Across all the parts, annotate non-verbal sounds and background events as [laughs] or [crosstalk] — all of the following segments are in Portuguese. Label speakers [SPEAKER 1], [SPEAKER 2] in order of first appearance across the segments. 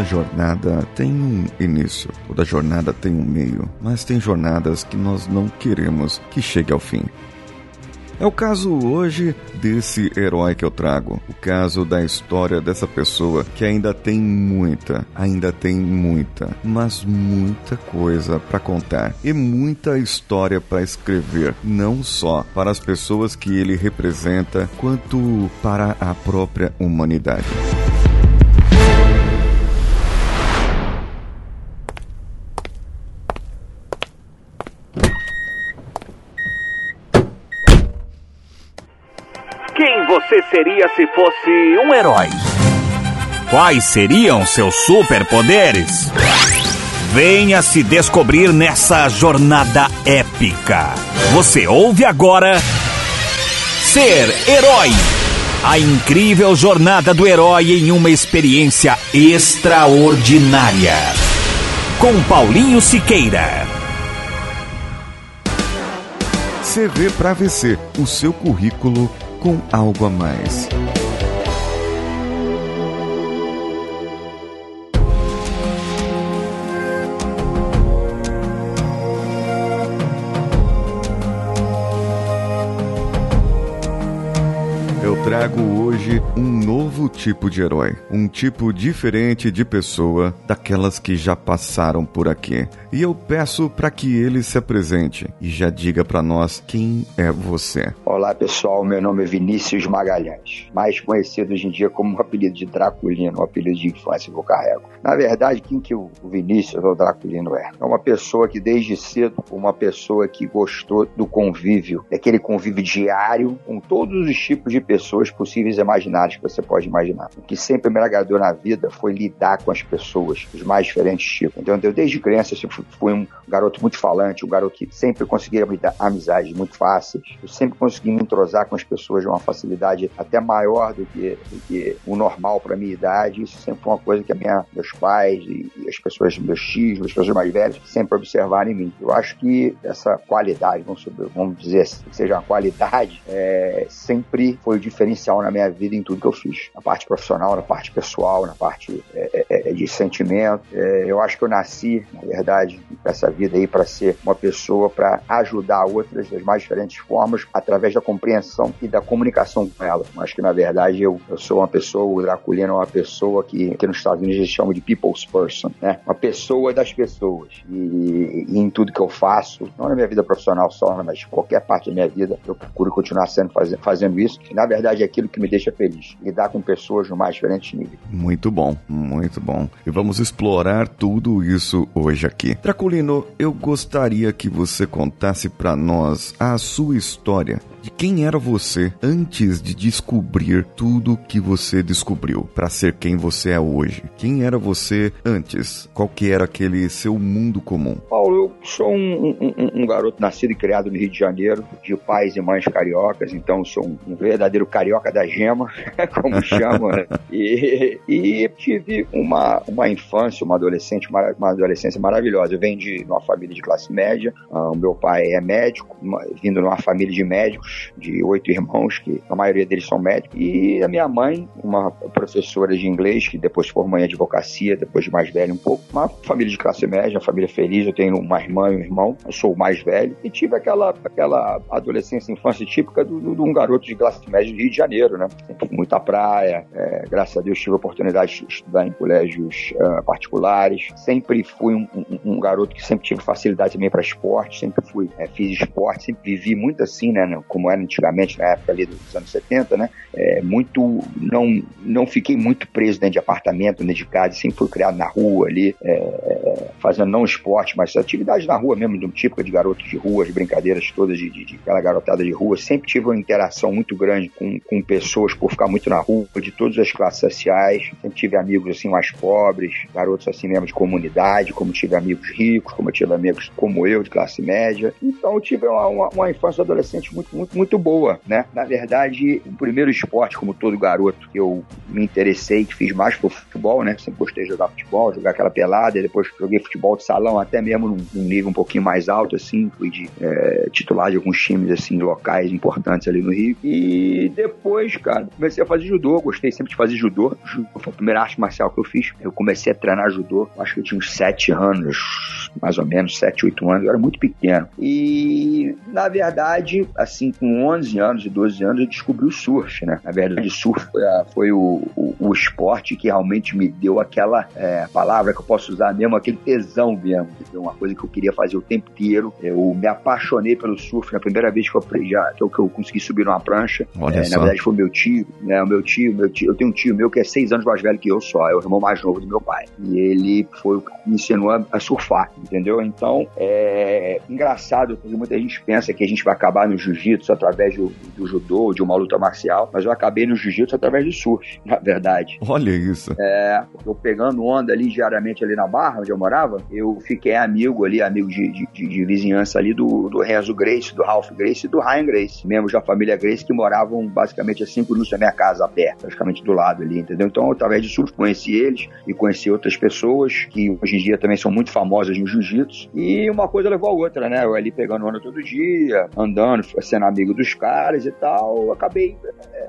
[SPEAKER 1] Toda jornada tem um início, toda jornada tem um meio, mas tem jornadas que nós não queremos que chegue ao fim. É o caso hoje desse herói que eu trago. O caso da história dessa pessoa que ainda tem muita, ainda tem muita, mas muita coisa para contar e muita história para escrever, não só para as pessoas que ele representa, quanto para a própria humanidade.
[SPEAKER 2] Seria se fosse um herói?
[SPEAKER 3] Quais seriam seus superpoderes? Venha se descobrir nessa jornada épica. Você ouve agora Ser Herói. A incrível jornada do herói em uma experiência extraordinária. Com Paulinho Siqueira.
[SPEAKER 1] CV para VC, o seu currículo com algo a mais. Trago hoje um novo tipo de herói, um tipo diferente de pessoa daquelas que já passaram por aqui. E eu peço para que ele se apresente e já diga para nós quem é você.
[SPEAKER 4] Olá pessoal, meu nome é Vinícius Magalhães, mais conhecido hoje em dia como o apelido de Draculino, o apelido de infância que eu carrego. Na verdade, quem que o Vinícius ou Draculino é? É uma pessoa que desde cedo, uma pessoa que gostou do convívio, daquele convívio diário com todos os tipos de pessoas possíveis e imaginárias que você pode imaginar. O que sempre me agradou na vida foi lidar com as pessoas, os mais diferentes tipos. Então, eu desde criança eu fui um garoto muito falante, um garoto que sempre conseguia me dar amizades muito fáceis. Eu sempre consegui me entrosar com as pessoas de uma facilidade até maior do que, do que o normal para minha idade. Isso sempre foi uma coisa que a minha, meus pais e, e as pessoas, meus tios, as pessoas mais velhas, sempre observaram em mim. Eu acho que essa qualidade, vamos, vamos dizer assim, que seja uma qualidade, é, sempre foi o diferencial na minha vida em tudo que eu fiz. Na parte profissional, na parte pessoal, na parte é, é, de sentimento. É, eu acho que eu nasci, na verdade, essa vida aí para ser uma pessoa para ajudar outras das mais diferentes formas através da compreensão e da comunicação com ela. Acho que na verdade eu, eu sou uma pessoa, o Draculino é uma pessoa que, que nos Estados Unidos eles chamam de people's person, né? Uma pessoa das pessoas. E, e, em tudo que eu faço, não na minha vida profissional só, mas qualquer parte da minha vida, eu procuro continuar sendo faz, fazendo isso. Na verdade é aquilo que me deixa feliz, lidar com pessoas no mais diferentes níveis.
[SPEAKER 1] Muito bom, muito bom. E vamos explorar tudo isso hoje aqui. Draculino, eu gostaria que você contasse para nós a sua história de quem era você antes de descobrir tudo que você descobriu para ser quem você é hoje. Quem era você antes? Qual que era aquele seu mundo comum?
[SPEAKER 4] Paulo, eu sou um, um, um garoto nascido e criado no Rio de Janeiro, de pais e mães cariocas, então sou um, um verdadeiro carioca da gema, [laughs] como chamam, né? [laughs] E, e, tive uma, uma infância, uma adolescente, uma, uma adolescência maravilhosa. Eu venho de uma família de classe média, uh, o meu pai é médico, uma, vindo numa família de médicos, de oito irmãos, que a maioria deles são médicos, e a minha mãe, uma professora de inglês, que depois formou em advocacia, depois de mais velho um pouco, uma família de classe média, uma família feliz, eu tenho uma irmã e um irmão, eu sou o mais velho, e tive aquela, aquela adolescência, infância típica de um garoto de classe média do Rio de Janeiro, né? Sempre à praia, é, graças a Deus tive a oportunidade de estudar em colégios uh, particulares, sempre fui um, um, um, garoto que sempre tive facilidade também para esporte, sempre fui, é, fiz esporte, sempre vivi muito assim, né? Como era antigamente, na época ali dos anos 70, né? É, muito, não, não fiquei muito preso dentro de apartamento, dentro de casa, sempre fui criado na rua ali, é, fazendo não esporte, mas atividades na rua mesmo, do tipo de garoto de rua, as brincadeiras todas de, de, de, aquela garotada de rua. Sempre tive uma interação muito grande com, com pessoas por ficar muito na rua, de todas as classes sociais. Sempre tive amigos assim mais pobres, garotos assim mesmo de comunidade, como tive amigos ricos, como tive amigos como eu, de classe média. Então eu tive uma, uma, uma infância adolescente muito, muito, muito boa, né? Na verdade, o primeiro esporte, como todo garoto, que eu me interessei, que fiz mais foi o futebol, né? Sempre gostei de jogar futebol, jogar aquela pelada, depois joguei futebol de salão até mesmo num, num nível um pouquinho mais alto, assim, fui de é, titular de alguns times, assim, locais importantes ali no Rio. E depois, cara, comecei a fazer judô, gostei sempre de fazer judô. Judô foi a primeira arte marcial que eu fiz. Eu comecei a treinar judô, acho que eu tinha uns sete anos, mais ou menos, sete, oito anos, eu era muito pequeno. E, na verdade, assim, com 11 anos e 12 anos, eu descobri o surf, né? Na verdade, o surf foi, a, foi o, o, o, esporte que realmente me deu aquela é, palavra que eu posso usar mesmo, aquele tesão mesmo. Uma coisa que eu queria fazer o tempo inteiro. Eu me apaixonei pelo surf na primeira vez que eu aprendi, que eu, que eu consegui subir numa prancha. É, na verdade, foi meu tio, né? O meu tio, meu tio, eu tenho um tio meu que é seis anos mais velho que eu só, é o irmão mais novo do meu pai. E ele foi o que me ensinou a, a surfar, entendeu? Então, é engraçado, porque muita gente pensa que a gente vai acabar no jiu-jitsu através do, do judô, de uma luta marcial, mas eu acabei no jiu-jitsu através do surf, [laughs] na verdade.
[SPEAKER 1] Olha isso.
[SPEAKER 4] É, eu pegando onda ali diariamente ali na Barra, onde eu morava, eu fiquei amigo ali, amigo de, de, de, de vizinhança ali do, do Renzo Grace, do Ralph Grace e do Ryan Grace, membros da família Grace que moravam basicamente a cinco minutos da minha casa, a pé, praticamente do lado ali, entendeu? Então, através de surf, conheci eles e conheci outras pessoas que hoje em dia também são muito famosas no jiu-jitsu. E uma coisa levou a outra, né? Eu ali pegando onda todo dia, andando, sendo amigo dos caras e tal, acabei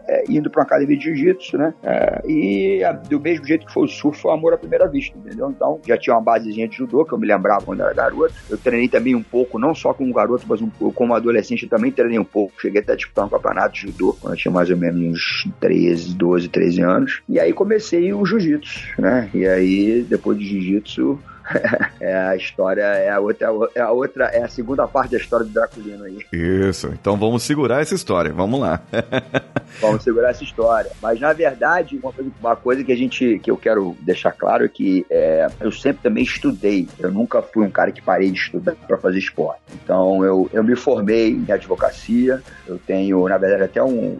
[SPEAKER 4] é, indo para uma academia de jiu-jitsu, né? É, e do mesmo jeito que foi o surf, foi o amor à primeira vista, entendeu? Então, já tinha uma basezinha de judô, que eu me lembrava quando era garoto. Eu treinei também um pouco, não só como garoto, mas um, como adolescente, eu também treinei um pouco. Cheguei até a disputar um campeonato de judô, quando eu tinha mais ou menos uns 13, 12, 13 anos. E aí comecei o jiu-jitsu, né? E aí, depois de jiu-jitsu, [laughs] é a história, é a outra, é a outra, é a segunda parte da história do Draculino aí.
[SPEAKER 1] Isso, então vamos segurar essa história, vamos lá. [laughs]
[SPEAKER 4] vamos segurar essa história. Mas na verdade, uma coisa, uma coisa, que a gente, que eu quero deixar claro é que é, eu sempre também estudei. Eu nunca fui um cara que parei de estudar para fazer esporte. Então eu, eu me formei em advocacia, eu tenho, na verdade, até um,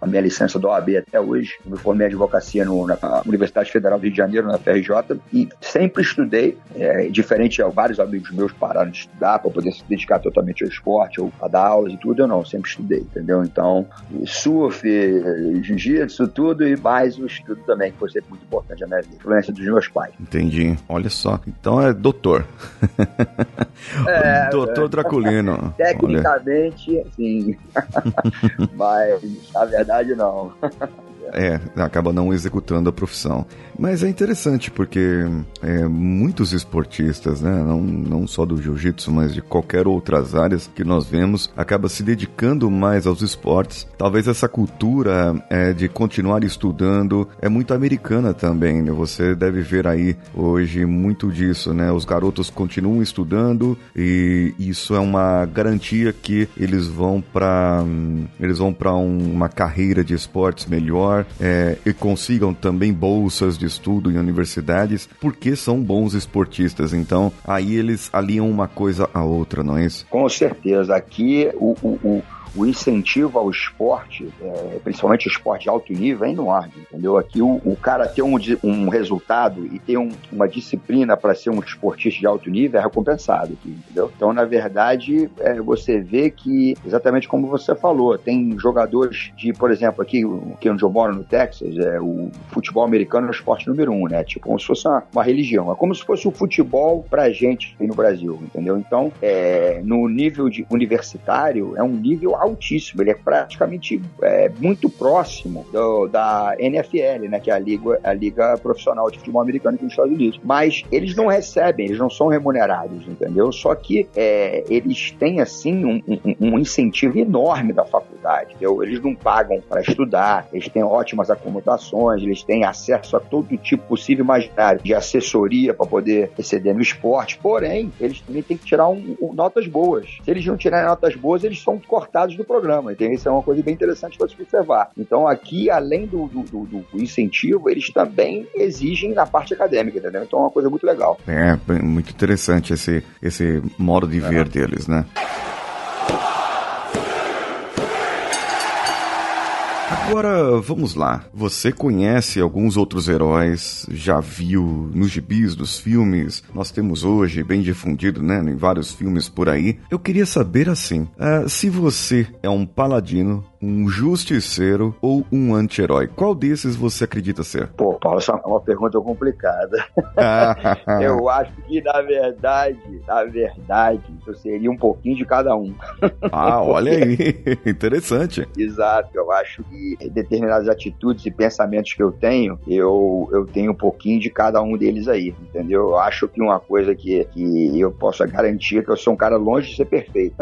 [SPEAKER 4] a minha licença do OAB até hoje. Eu me formei em advocacia no, na Universidade Federal do Rio de Janeiro, na FRJ, e sempre estudei é, diferente, vários amigos meus pararam de estudar para poder se dedicar totalmente ao esporte, ou a dar aulas e tudo. Eu não, sempre estudei, entendeu? Então, surf, jiu-jitsu, tudo e mais o estudo também, que foi sempre muito importante na minha vida. Influência dos meus pais.
[SPEAKER 1] Entendi. Olha só. Então é doutor. [laughs] É, doutor Draculino. [laughs]
[SPEAKER 4] Tecnicamente, Olha. sim. [laughs] Mas, na verdade, não.
[SPEAKER 1] É, acaba não executando a profissão. Mas é interessante porque é, muitos esportistas, né, não, não só do jiu-jitsu, mas de qualquer outras áreas que nós vemos, acaba se dedicando mais aos esportes. Talvez essa cultura é, de continuar estudando é muito americana também. Né? Você deve ver aí hoje muito disso, né? Os garotos continuam estudando e isso é uma garantia que eles vão para eles vão para um, uma carreira de esportes melhor é, e consigam também bolsas de estudo em universidades, porque são bons esportistas. Então, aí eles aliam uma coisa à outra, não é isso?
[SPEAKER 4] Com certeza. Aqui, o, o, o o incentivo ao esporte, é, principalmente o esporte de alto nível, é enorme, entendeu? Aqui o, o cara ter um, um resultado e ter um, uma disciplina para ser um esportista de alto nível é recompensado aqui, entendeu? Então, na verdade, é, você vê que, exatamente como você falou, tem jogadores de, por exemplo, aqui, aqui onde eu moro, no Texas, é, o futebol americano é o esporte número um, né? Tipo, como se fosse uma, uma religião. É como se fosse o futebol pra gente aqui no Brasil, entendeu? Então, é, no nível de universitário, é um nível altíssimo, ele é praticamente é, muito próximo do, da NFL, né, que é a liga, a liga profissional de futebol americano aqui nos Estados Unidos. Mas eles não recebem, eles não são remunerados, entendeu? Só que é, eles têm, assim, um, um, um, incentivo enorme da faculdade, entendeu? Eles não pagam para estudar, eles têm ótimas acomodações, eles têm acesso a todo tipo possível imaginário de assessoria para poder exceder no esporte, porém, eles também têm que tirar um, notas boas. Se eles não tirarem notas boas, eles são cortados do programa. Então, isso é uma coisa bem interessante para se observar. Então, aqui, além do, do, do, do, incentivo, eles também exigem na parte acadêmica, entendeu? Então, é uma coisa muito legal.
[SPEAKER 1] É, muito interessante esse, esse modo de ver deles, né? Agora, vamos lá. Você conhece alguns outros heróis, já viu nos gibis dos filmes, nós temos hoje bem difundido, né, em vários filmes por aí. Eu queria saber assim, uh, se você é um paladino, um justiceiro ou um anti-herói, qual desses você acredita ser?
[SPEAKER 4] Pô, Paulo, essa é uma pergunta complicada. [laughs] eu acho que, na verdade, na verdade, eu seria um pouquinho de cada um.
[SPEAKER 1] ah, [laughs] olha aí, [laughs] interessante.
[SPEAKER 4] Exato, eu acho que determinadas atitudes e pensamentos que eu tenho, eu, eu tenho um pouquinho de cada um deles aí, entendeu? Eu acho que uma coisa que, que eu posso garantir é que eu sou um cara longe de ser perfeito.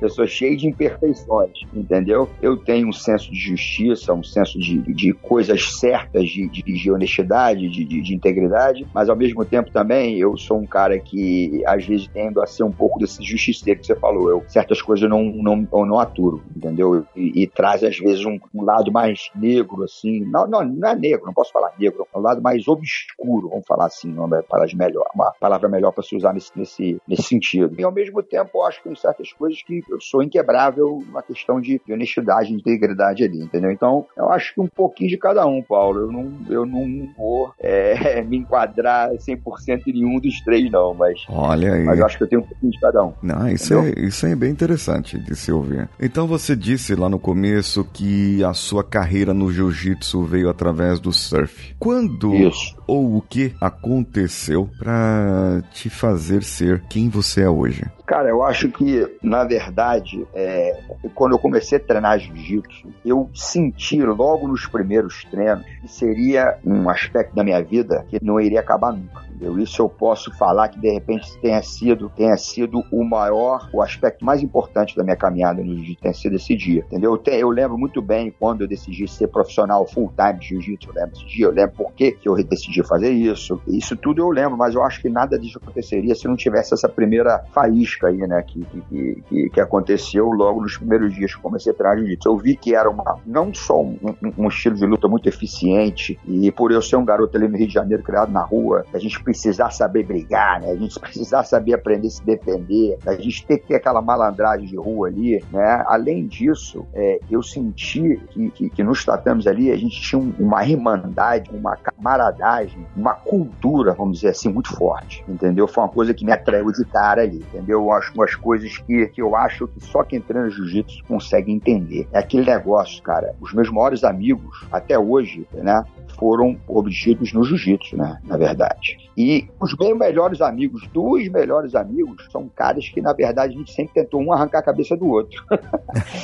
[SPEAKER 4] eu sou cheio de imperfeições, entendeu? Eu tenho um senso de justiça, um senso de, de coisas certas, de, de, de honestidade, de, de, de, integridade, mas ao mesmo tempo também eu sou um cara que às vezes tendo a ser um pouco desse justiceiro que você falou. Eu, certas coisas eu não, não, eu não aturo, entendeu? E, e traz às vezes um, um, lado mais negro, assim. Não, não, não é negro, não posso falar negro, é um lado mais obscuro, vamos falar assim, palavra melhor, uma palavra melhor para se usar nesse, nesse, nesse sentido. E ao mesmo tempo eu acho que tem certas coisas que eu sou inquebrável na questão de, de honestidade, de integridade ali, entendeu? Então eu acho que um pouquinho de cada um, Paulo. Eu não, eu não vou é, [laughs] me enquadrar 100% em nenhum dos três, não, mas.
[SPEAKER 1] Olha aí.
[SPEAKER 4] Mas eu acho que eu tenho um pouquinho de cada um.
[SPEAKER 1] Não, isso é, isso é bem interessante de se ouvir. Então você disse lá no começo que a sua carreira no jiu-jitsu veio através do surf. Quando isso. Ou o que aconteceu para te fazer ser quem você é hoje?
[SPEAKER 4] Cara, eu acho que, na verdade, é, quando eu comecei a treinar jiu-jitsu, eu senti logo nos primeiros treinos que seria um aspecto da minha vida que não iria acabar nunca entendeu? Isso eu posso falar que de repente tenha sido, tenha sido o maior, o aspecto mais importante da minha caminhada no jiu-jitsu, tenha sido esse dia, entendeu? Eu, te, eu, lembro muito bem quando eu decidi ser profissional full-time de jiu-jitsu, eu lembro desse dia, eu lembro por que eu decidi fazer isso, isso tudo eu lembro, mas eu acho que nada disso aconteceria se não tivesse essa primeira faísca aí, né, que, que, que, que aconteceu logo nos primeiros dias que comecei a treinar jiu-jitsu. Eu vi que era uma, não só um, um, um estilo de luta muito eficiente, e por eu ser um garoto ali no Rio de Janeiro, criado na rua, a gente precisar saber brigar, né? A gente precisar saber aprender a se defender, a gente ter que ter aquela malandragem de rua ali, né? Além disso, é, eu senti que, que, que, nos tratamos ali, a gente tinha uma irmandade, uma camaradagem, uma cultura, vamos dizer assim, muito forte, entendeu? Foi uma coisa que me atraiu de cara ali, entendeu? Eu acho umas coisas que, que eu acho que só quem treina jiu-jitsu consegue entender. É aquele negócio, cara. Os meus maiores amigos, até hoje, né? foram obtidos no jiu-jitsu, né? Na verdade. E os meus melhores amigos, dos melhores amigos, são caras que, na verdade, a gente sempre tentou um arrancar a cabeça do outro.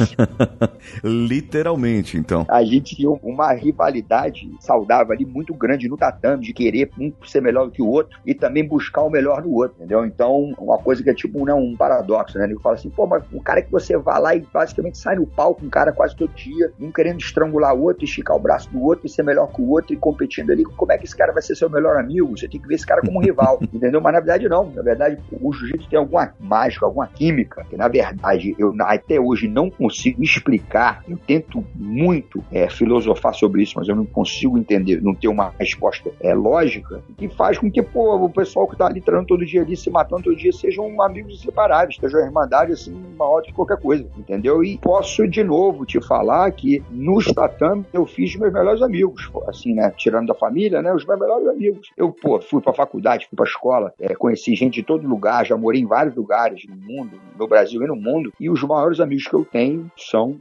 [SPEAKER 4] [laughs]
[SPEAKER 1] Literalmente, então.
[SPEAKER 4] A gente tinha uma rivalidade saudável ali muito grande no tatame, de querer um ser melhor do que o outro e também buscar o melhor do outro, entendeu? Então, uma coisa que é tipo né, um paradoxo, né? Ele fala assim, pô, mas um cara que você vai lá e basicamente sai no palco, um cara quase todo dia, um querendo estrangular o outro, esticar o braço do outro e ser melhor que o outro outro e competindo ali, como é que esse cara vai ser seu melhor amigo? Você tem que ver esse cara como um rival, [laughs] entendeu? Mas na verdade não. Na verdade, o jiu-jitsu tem alguma mágica, alguma química, que na verdade eu até hoje não consigo explicar. Eu tento muito é, filosofar sobre isso, mas eu não consigo entender, não ter uma resposta é, lógica, que faz com que pô, o pessoal que está ali treinando todo dia ali, se matando todo dia, sejam amigos inseparáveis, estejam a irmandade assim, maior de qualquer coisa, entendeu? E posso de novo te falar que nos tatame eu fiz meus melhores amigos, assim, né? Tirando da família, né? Os meus melhores amigos. Eu, pô, fui pra faculdade, fui pra escola, é, conheci gente de todo lugar, já morei em vários lugares no mundo, no Brasil e no mundo, e os maiores amigos que eu tenho são,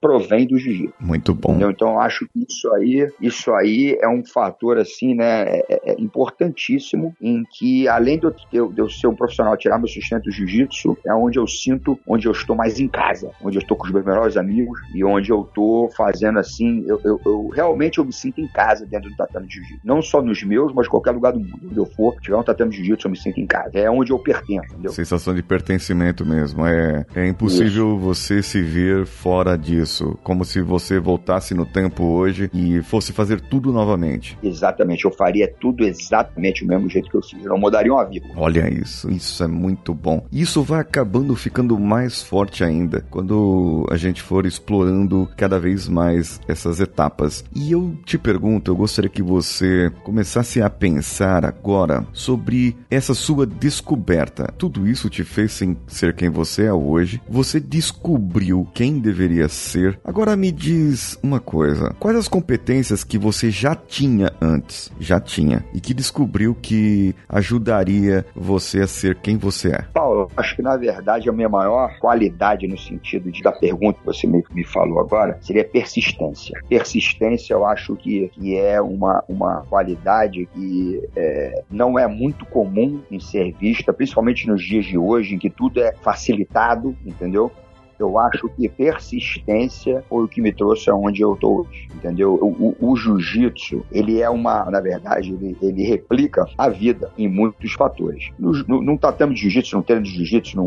[SPEAKER 4] provém do jiu-jitsu.
[SPEAKER 1] Muito bom.
[SPEAKER 4] Entendeu? Então, eu acho que isso aí, isso aí é um fator, assim, né? É, é, é importantíssimo em que, além de eu, de eu ser um profissional, tirar meu sustento do jiu-jitsu, é onde eu sinto, onde eu estou mais em casa, onde eu estou com os meus melhores amigos e onde eu estou fazendo, assim, eu, eu, eu realmente eu me sinto em casa dentro do tatame de jiu-jitsu. Não só nos meus, mas qualquer lugar do mundo. Onde eu for, tiver um tatame de jiu-jitsu, eu me sinto em casa. É onde eu pertenço, entendeu?
[SPEAKER 1] Sensação de pertencimento mesmo. É, é impossível Isso. você se ver fora disso. Como se você voltasse no tempo hoje e fosse fazer tudo novamente.
[SPEAKER 4] Exatamente. Eu faria tudo exatamente o mesmo jeito que eu fiz. Eu não mudaria uma vírgula.
[SPEAKER 1] Olha isso. Isso é muito bom. Isso vai acabando ficando mais forte ainda quando a gente for explorando cada vez mais essas etapas. E eu te pergunto eu gostaria que você começasse a pensar agora sobre essa sua descoberta. Tudo isso te fez ser quem você é hoje. Você descobriu quem deveria ser. Agora me diz uma coisa: quais as competências que você já tinha antes? Já tinha. E que descobriu que ajudaria você a ser quem você é?
[SPEAKER 4] Paulo, acho que na verdade a minha maior qualidade no sentido de, da pergunta que você me, me falou agora seria persistência. Persistência, eu acho que que é uma, uma qualidade que é, não é muito comum em ser vista, principalmente nos dias de hoje, em que tudo é facilitado, entendeu? Eu acho que persistência foi o que me trouxe aonde eu estou hoje, entendeu? O, o, o jiu-jitsu, ele é uma, na verdade, ele, ele, replica a vida em muitos fatores. Num tatame de jiu-jitsu, num treino de jiu-jitsu,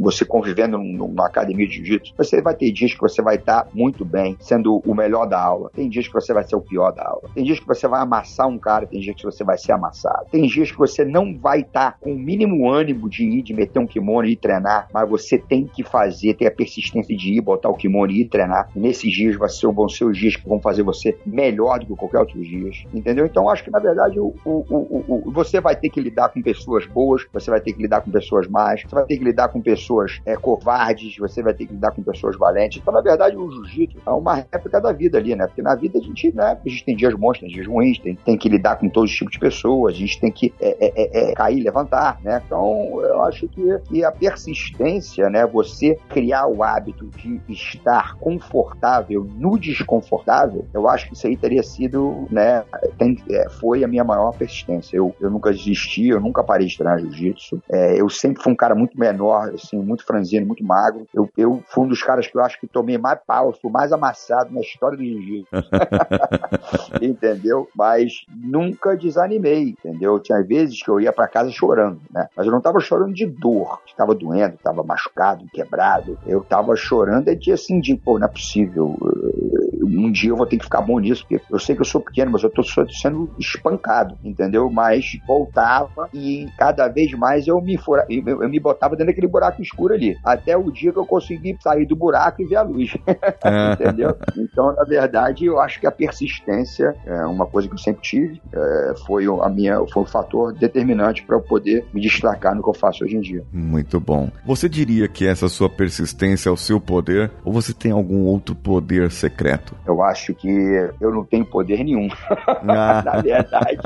[SPEAKER 4] você convivendo numa academia de jiu-jitsu, você vai ter dias que você vai estar muito bem, sendo o melhor da aula. Tem dias que você vai ser o pior da aula. Tem dias que você vai amassar um cara, tem dias que você vai ser amassado. Tem dias que você não vai estar com o mínimo ânimo de ir, de meter um kimono e treinar, mas você tem que fazer, ter a persistência de ir, botar o kimono e ir treinar. Nesses dias vai ser, vão ser os dias que vão fazer você melhor do que qualquer outro dias. Entendeu? Então acho que na verdade o, o, o, o, você vai ter que lidar com pessoas boas, você vai ter que lidar com pessoas más, você vai ter que lidar com pessoas é, covardes, você vai ter que lidar com pessoas valentes. Então, na verdade, o jiu-jitsu é uma réplica da vida ali, né? Porque na vida a gente, né, a gente tem dias bons, tem dias ruins, tem, tem que lidar com todos os tipos de pessoas, a gente tem que é, é, é, é cair, levantar, né? Então, eu acho que, que a persistência, né, você criar o hábito de estar confortável no desconfortável, eu acho que isso aí teria sido, né, tem, é, foi a minha maior persistência. Eu, eu nunca desisti, eu nunca parei de treinar jiu-jitsu. É, eu sempre fui um cara muito menor, assim, muito franzino, muito magro. Eu, eu fui um dos caras que eu acho que tomei mais pau, fui mais amassado na história do jiu-jitsu. [laughs] entendeu? Mas nunca desanimei, entendeu? Tinha vezes que eu ia para casa chorando, né? Mas eu não tava chorando de dor, estava doendo, estava machucado, quebrado. Eu tava chorando é de assim, de, pô, não é possível. Um dia eu vou ter que ficar bom nisso, porque eu sei que eu sou pequeno, mas eu tô sendo espancado, entendeu? Mas voltava e cada vez mais eu me, fura, eu, eu me botava dentro daquele buraco escuro ali. Até o dia que eu consegui sair do buraco e ver a luz. [laughs] É. entendeu? Então, na verdade, eu acho que a persistência é uma coisa que eu sempre tive, é, foi a minha, foi um fator determinante para eu poder me destacar no que eu faço hoje em dia.
[SPEAKER 1] Muito bom. Você diria que essa sua persistência é o seu poder ou você tem algum outro poder secreto?
[SPEAKER 4] Eu acho que eu não tenho poder nenhum. Ah. [laughs] na verdade,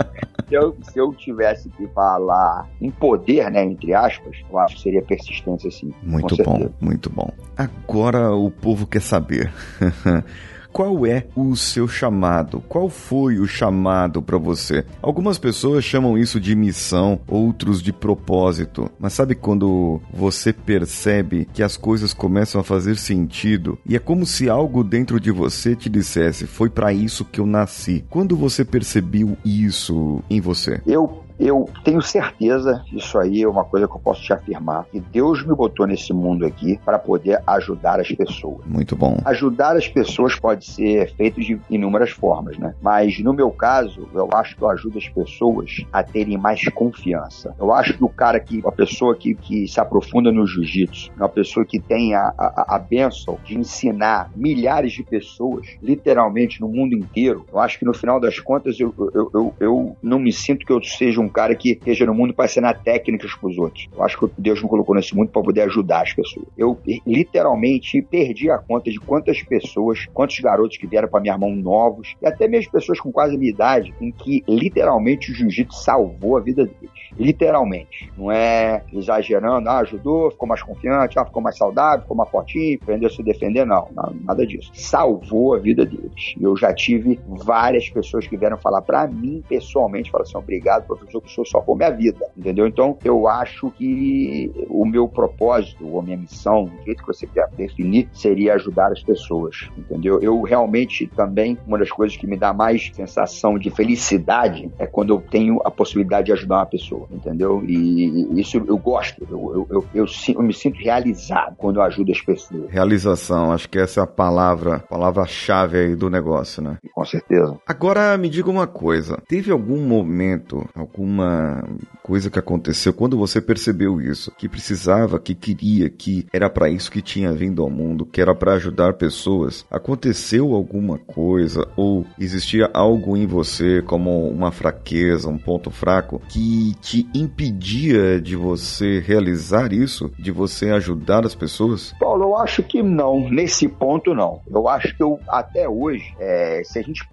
[SPEAKER 4] se eu, se eu tivesse que falar em poder, né, entre aspas, eu acho que seria persistência sim.
[SPEAKER 1] Muito bom, muito bom. Agora o povo quer saber. [laughs] Qual é o seu chamado? Qual foi o chamado para você? Algumas pessoas chamam isso de missão, outros de propósito. Mas sabe quando você percebe que as coisas começam a fazer sentido e é como se algo dentro de você te dissesse: "Foi para isso que eu nasci". Quando você percebeu isso em você?
[SPEAKER 4] Eu eu tenho certeza, isso aí é uma coisa que eu posso te afirmar, que Deus me botou nesse mundo aqui para poder ajudar as pessoas.
[SPEAKER 1] Muito bom.
[SPEAKER 4] Ajudar as pessoas pode ser feito de inúmeras formas, né? Mas no meu caso, eu acho que eu ajudo as pessoas a terem mais confiança. Eu acho que o cara que, a pessoa que, que se aprofunda no jiu-jitsu, uma pessoa que tem a, a, a benção de ensinar milhares de pessoas, literalmente no mundo inteiro, eu acho que no final das contas eu, eu, eu, eu não me sinto que eu seja um um cara que esteja no mundo para ensinar técnicas para os outros. Eu acho que Deus me colocou nesse mundo para poder ajudar as pessoas. Eu literalmente perdi a conta de quantas pessoas, quantos garotos que vieram para minha mão novos, e até mesmo pessoas com quase a minha idade, em que literalmente o jiu-jitsu salvou a vida deles. Literalmente. Não é exagerando, ah, ajudou, ficou mais confiante, ah, ficou mais saudável, ficou mais fortinho, aprendeu a se defender. Não, não nada disso. Salvou a vida deles. Eu já tive várias pessoas que vieram falar para mim pessoalmente, falaram assim, obrigado, professor eu sou só por minha vida, entendeu? Então, eu acho que o meu propósito, ou a minha missão, do jeito que você quer definir, seria ajudar as pessoas, entendeu? Eu realmente também, uma das coisas que me dá mais sensação de felicidade é quando eu tenho a possibilidade de ajudar uma pessoa, entendeu? E isso eu gosto, eu, eu, eu, eu me sinto realizado quando eu ajudo as pessoas.
[SPEAKER 1] Realização, acho que essa é a palavra, palavra-chave aí do negócio, né?
[SPEAKER 4] Com certeza.
[SPEAKER 1] Agora, me diga uma coisa, teve algum momento, algum uma coisa que aconteceu quando você percebeu isso, que precisava, que queria, que era para isso que tinha vindo ao mundo, que era para ajudar pessoas. Aconteceu alguma coisa ou existia algo em você como uma fraqueza, um ponto fraco que te impedia de você realizar isso, de você ajudar as pessoas?
[SPEAKER 4] Paulo, eu acho que não, nesse ponto não. Eu acho que eu até hoje, é, se a gente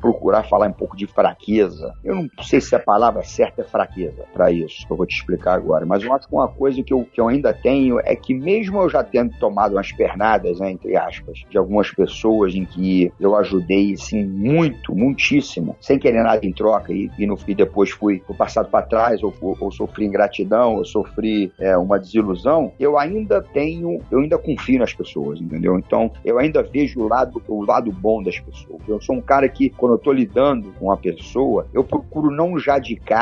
[SPEAKER 4] procurar falar um pouco de fraqueza, eu não sei se a palavra certa fraqueza para isso, que eu vou te explicar agora. Mas eu acho que uma coisa que eu, que eu ainda tenho é que, mesmo eu já tendo tomado umas pernadas, né, entre aspas, de algumas pessoas em que eu ajudei, assim, muito, muitíssimo, sem querer nada em troca, e, e no fim depois fui, fui passado para trás, ou, ou, ou, sofri ingratidão, ou sofri é, uma desilusão, eu ainda tenho, eu ainda confio nas pessoas, entendeu? Então, eu ainda vejo o lado, o lado bom das pessoas. Eu sou um cara que, quando eu tô lidando com uma pessoa, eu procuro não já de cara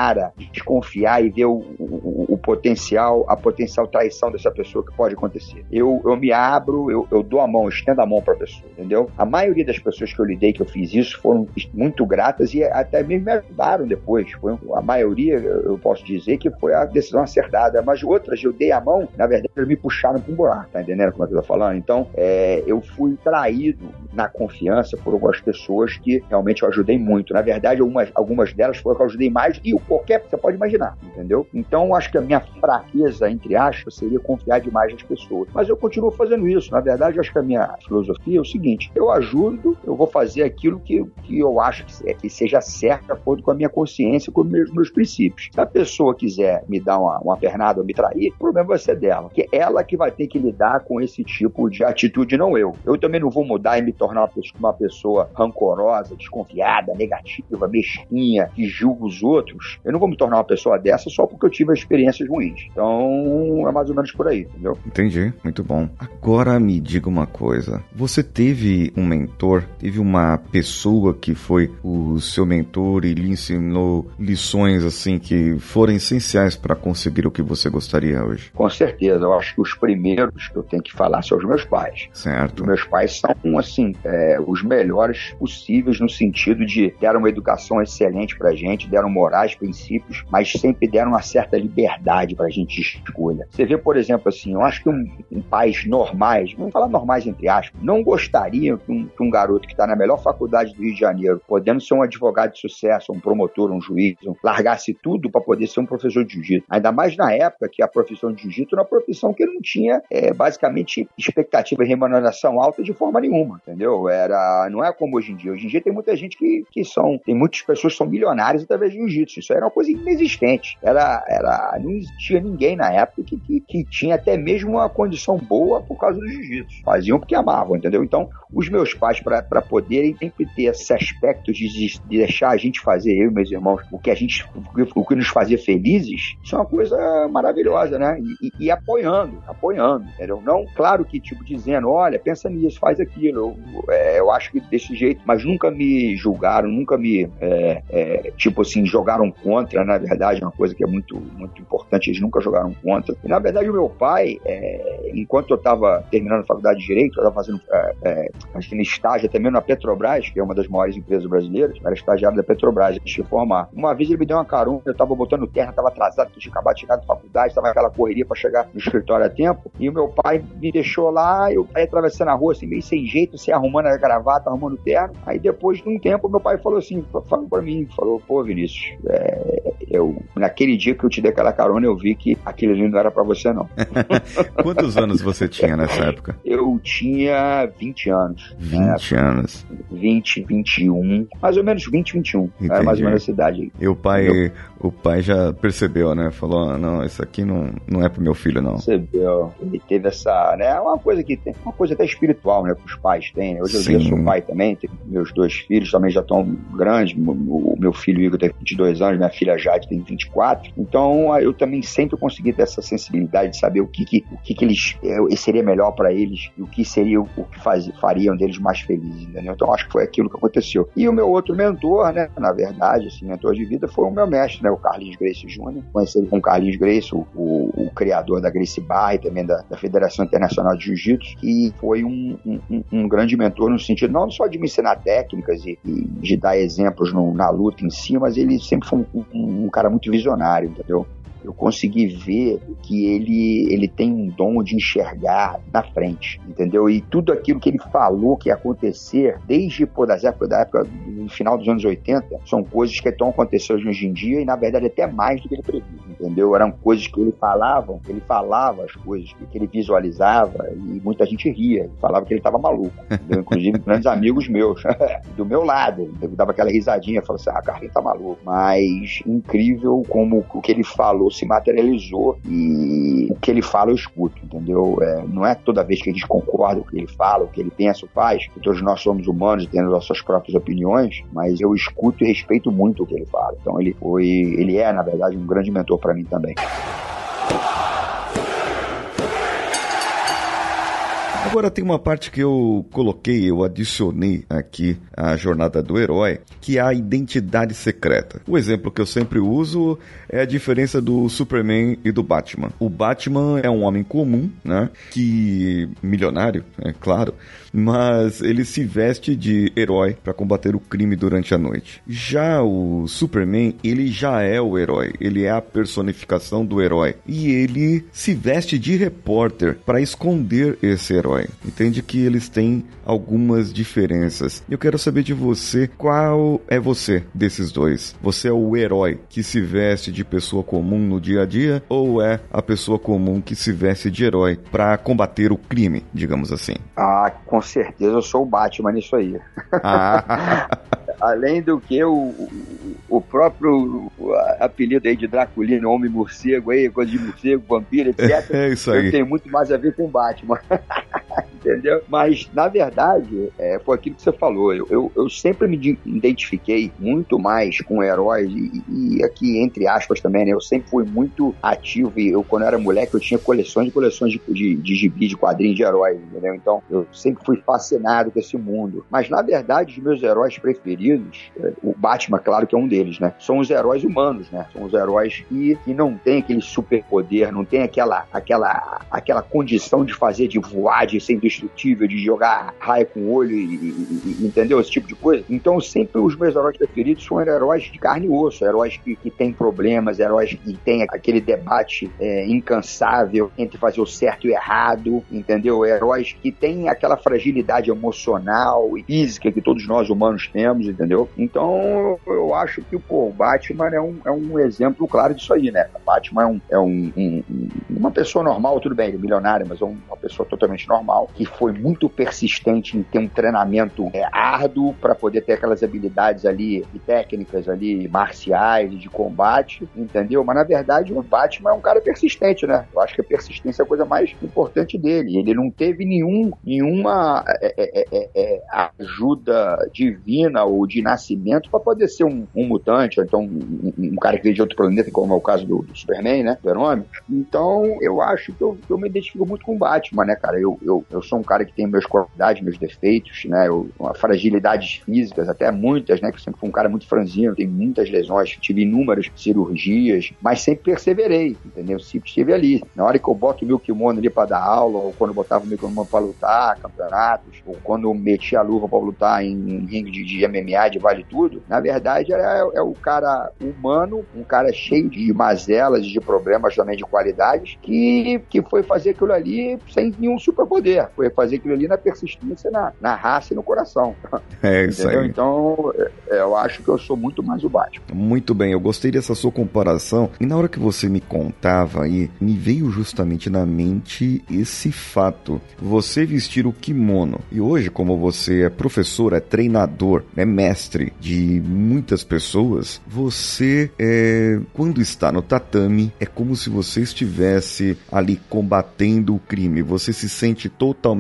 [SPEAKER 4] desconfiar e ver o, o, o potencial, a potencial traição dessa pessoa que pode acontecer. Eu, eu me abro, eu, eu dou a mão, eu estendo a mão para a pessoa, entendeu? A maioria das pessoas que eu lidei, que eu fiz isso, foram muito gratas e até mesmo me ajudaram depois. Foi, a maioria, eu posso dizer que foi a decisão acertada, mas outras eu dei a mão, na verdade, eles me puxaram para um buraco, tá entendendo como é que eu tô falando? Então, é, eu fui traído na confiança por algumas pessoas que realmente eu ajudei muito. Na verdade, algumas, algumas delas foram que eu ajudei mais e o qualquer você pode imaginar, entendeu? Então, acho que a minha fraqueza, entre aspas, seria confiar demais nas pessoas. Mas eu continuo fazendo isso. Na verdade, acho que a minha filosofia é o seguinte: eu ajudo, eu vou fazer aquilo que, que eu acho que, que seja certo, de acordo com a minha consciência, com os meus, meus princípios. Se a pessoa quiser me dar uma, uma pernada ou me trair, o problema vai ser dela. Que é ela que vai ter que lidar com esse tipo de atitude, não eu. Eu também não vou mudar e me tornar uma pessoa, uma pessoa rancorosa, desconfiada, negativa, mesquinha, que julga os outros. Eu não vou me tornar uma pessoa dessa só porque eu tive experiências ruins. Então, é mais ou menos por aí, entendeu?
[SPEAKER 1] Entendi, muito bom. Agora me diga uma coisa. Você teve um mentor, teve uma pessoa que foi o seu mentor e lhe ensinou lições assim que foram essenciais para conseguir o que você gostaria hoje?
[SPEAKER 4] Com certeza. Eu acho que os primeiros que eu tenho que falar são os meus pais.
[SPEAKER 1] Certo.
[SPEAKER 4] Os meus pais são, assim, é, os melhores possíveis no sentido de deram uma educação excelente pra gente, deram morais, princípios, mas sempre deram uma certa liberdade pra gente de escolha. Você vê, por exemplo, assim, eu acho que um, um pais normais, vamos falar normais entre aspas, não gostariam que um, que um garoto que está na melhor faculdade do Rio de Janeiro, podendo ser um advogado de sucesso, um promotor, um juiz, um, largasse tudo para poder ser um professor de jiu-jitsu. Ainda mais na época que a profissão de jiu-jitsu era uma profissão que não tinha, é, basicamente, expectativa de remuneração alta de forma nenhuma, entendeu? Era, não é como hoje em dia. Hoje em dia tem muita gente que, que são, tem muitas pessoas que são milionárias através de jiu-jitsu. Isso era uma coisa inexistente. Era, era, não existia ninguém na época que, que, que tinha até mesmo uma condição boa por causa do jiu-jitsu. Faziam porque amavam, entendeu? Então, os meus pais, para poderem sempre ter esse aspecto de, de, deixar a gente fazer, eu e meus irmãos, o que a gente, o que nos fazia felizes, isso é uma coisa maravilhosa, né? E, e, e apoiando, apoiando, entendeu? Não, claro que, tipo, dizendo, olha, pensa nisso, faz aquilo. Eu, é, eu acho que desse jeito, mas nunca me julgaram, nunca me, é, é, tipo assim, jogaram contra, na verdade, é uma coisa que é muito, muito importante, eles nunca jogaram contra. E, na verdade, o meu pai, é, enquanto eu estava terminando a faculdade de Direito, eu estava fazendo, é, é, no estágio mesmo na Petrobras, que é uma das maiores empresas brasileiras, era estagiário da Petrobras, antes de formar. Uma vez ele me deu uma carona, eu estava botando terra, estava atrasado, tinha acabado de chegar da faculdade, estava aquela correria para chegar no escritório a tempo, e o meu pai me deixou lá, eu aí atravessando a rua, assim, meio sem jeito, sem arrumando a gravata, arrumando o terno. Aí depois de um tempo, meu pai falou assim, falou para mim, falou, pô, Vinícius, é, eh, eu, naquele dia que eu te dei aquela carona, eu vi que aquilo ali não era para você, não. [laughs]
[SPEAKER 1] Quantos anos você tinha nessa época?
[SPEAKER 4] Eu tinha 20 anos.
[SPEAKER 1] 20 né? anos.
[SPEAKER 4] 20, 21, mais ou menos 20, 21. Entendi. Era mais ou menos essa idade aí.
[SPEAKER 1] E o pai, o pai já percebeu, né? Falou, ah, não, isso aqui não, não é pro meu filho, não.
[SPEAKER 4] Percebeu. Ele teve essa, né? Uma coisa que tem, uma coisa até espiritual, né? Que os pais têm. Hoje Sim. eu sou pai também, meus dois filhos também já estão grandes. O meu filho Igor tem 22 anos, minha filha Jade tem 24. Então eu também sempre consegui ter essa sensibilidade de saber o que, que o que, que eles é, seria melhor para eles e o que seria o que faz, fariam deles mais felizes, entendeu? Então acho que foi aquilo que aconteceu. E o meu outro mentor, né? Na verdade, esse mentor de vida foi o meu mestre, né? O Carlinhos Grace Jr. Conheci ele com o Carlinhos Grace, o, o, o, criador da Grace Bar e também da, da Federação Internacional de Jiu-Jitsu, que foi um, um, um, grande mentor no sentido não só de me ensinar técnicas e, e de dar exemplos no, na luta em si, mas ele sempre foi um, um cara muito visionário, entendeu? Eu consegui ver que ele, ele tem um dom de enxergar na frente, entendeu? E tudo aquilo que ele falou que ia acontecer, desde pô, das épocas, da época no final dos anos 80 são coisas que estão acontecendo hoje em dia e, na verdade, até mais do que ele previu, entendeu? Eram coisas que ele falava, ele falava as coisas que ele visualizava e muita gente ria, falava que ele estava maluco, entendeu? Inclusive [laughs] grandes amigos meus, [laughs] do meu lado, dava aquela risadinha, falava assim, ah, Carlinhos tá maluco. Mas incrível como o que ele falou se materializou e o que ele fala eu escuto, entendeu? É, não é toda vez que a gente concorda o que ele fala, o que ele pensa ou faz, que todos nós somos humanos e temos nossas próprias opiniões, mas eu escuto e respeito muito o que ele fala. Então ele foi, ele é, na verdade, um grande mentor para mim também.
[SPEAKER 1] Agora tem uma parte que eu coloquei, eu adicionei aqui a jornada do herói, que é a identidade secreta. O exemplo que eu sempre uso é a diferença do Superman e do Batman. O Batman é um homem comum, né? Que milionário, é claro, mas ele se veste de herói para combater o crime durante a noite. Já o Superman, ele já é o herói, ele é a personificação do herói e ele se veste de repórter para esconder esse herói. Entende que eles têm algumas diferenças. Eu quero saber de você qual é você desses dois. Você é o herói que se veste de pessoa comum no dia a dia ou é a pessoa comum que se veste de herói para combater o crime, digamos assim?
[SPEAKER 4] Ah, com certeza eu sou o Batman nisso aí. Ah. [laughs] Além do que o, o próprio apelido aí de Draculino, Homem Morcego aí, coisa de morcego, vampiro, [laughs] etc.
[SPEAKER 1] É isso aí.
[SPEAKER 4] Tem muito mais a ver com o Batman. [laughs] entendeu? Mas, na verdade, é, foi aquilo que você falou. Eu, eu, eu, sempre me identifiquei muito mais com heróis e, e, aqui, entre aspas, também, né? Eu sempre fui muito ativo e eu, quando era moleque, eu tinha coleções e coleções de, de, de gibi, de quadrinhos de heróis, entendeu? Então, eu sempre fui fascinado com esse mundo. Mas, na verdade, os meus heróis preferidos, é, o Batman, claro que é um deles, né? São os heróis humanos, né? São os heróis que, que não tem aquele superpoder, não tem aquela, aquela, aquela condição de fazer, de voar, de ser indestrutível, de jogar raio com o olho, e, e, e, entendeu? Esse tipo de coisa. Então, sempre os meus heróis preferidos são heróis de carne e osso, heróis que, que têm problemas, heróis que têm aquele debate é, incansável entre fazer o certo e o errado, entendeu? Heróis que têm aquela fragilidade emocional e física que todos nós humanos temos, entendeu? Então, eu acho que pô, o Batman é um, é um exemplo claro disso aí, né? O Batman é, um, é um, um, uma pessoa normal, tudo bem, ele é milionário, mas é uma pessoa totalmente normal, que foi muito persistente em ter um treinamento é, árduo para poder ter aquelas habilidades ali e técnicas ali marciais de combate, entendeu? Mas na verdade o Batman é um cara persistente, né? Eu acho que a persistência é a coisa mais importante dele. Ele não teve nenhum, nenhuma é, é, é, é ajuda divina ou de nascimento para poder ser um, um, mutante, ou então um, um, cara que veio de outro planeta, como é o caso do, do Superman, né? Do Herói. Então eu acho que eu, eu me identifico muito com o Batman, né, cara? Eu, eu, eu sou um cara que tem meus qualidades, meus defeitos, né? Eu, fragilidades físicas, até muitas, né? Que sempre fui um cara muito franzino, tenho muitas lesões, tive inúmeras cirurgias, mas sempre perseverei, entendeu? Sempre estive ali. Na hora que eu boto o meu kimono ali para dar aula, ou quando eu botava o meu kimono para lutar, campeonatos, ou quando eu metia a luva para lutar em, ringue de, de, MMA, de vale tudo, na verdade é, é o cara humano, um cara cheio de mazelas, de problemas também de qualidades, que, que foi fazer aquilo ali sem nenhum superpoder. Foi fazer aquilo ali na persistência, na, na raça e no coração.
[SPEAKER 1] É isso Entendeu? aí.
[SPEAKER 4] Então, é, eu acho que eu sou muito mais o Batman.
[SPEAKER 1] Muito bem, eu gostei dessa sua comparação. E na hora que você me contava aí, me veio justamente na mente esse fato. Você vestir o kimono. E hoje, como você é professor, é treinador, é mestre de muitas pessoas, você é, quando está no tatame, é como se você estivesse ali combatendo o crime. Você se sente totalmente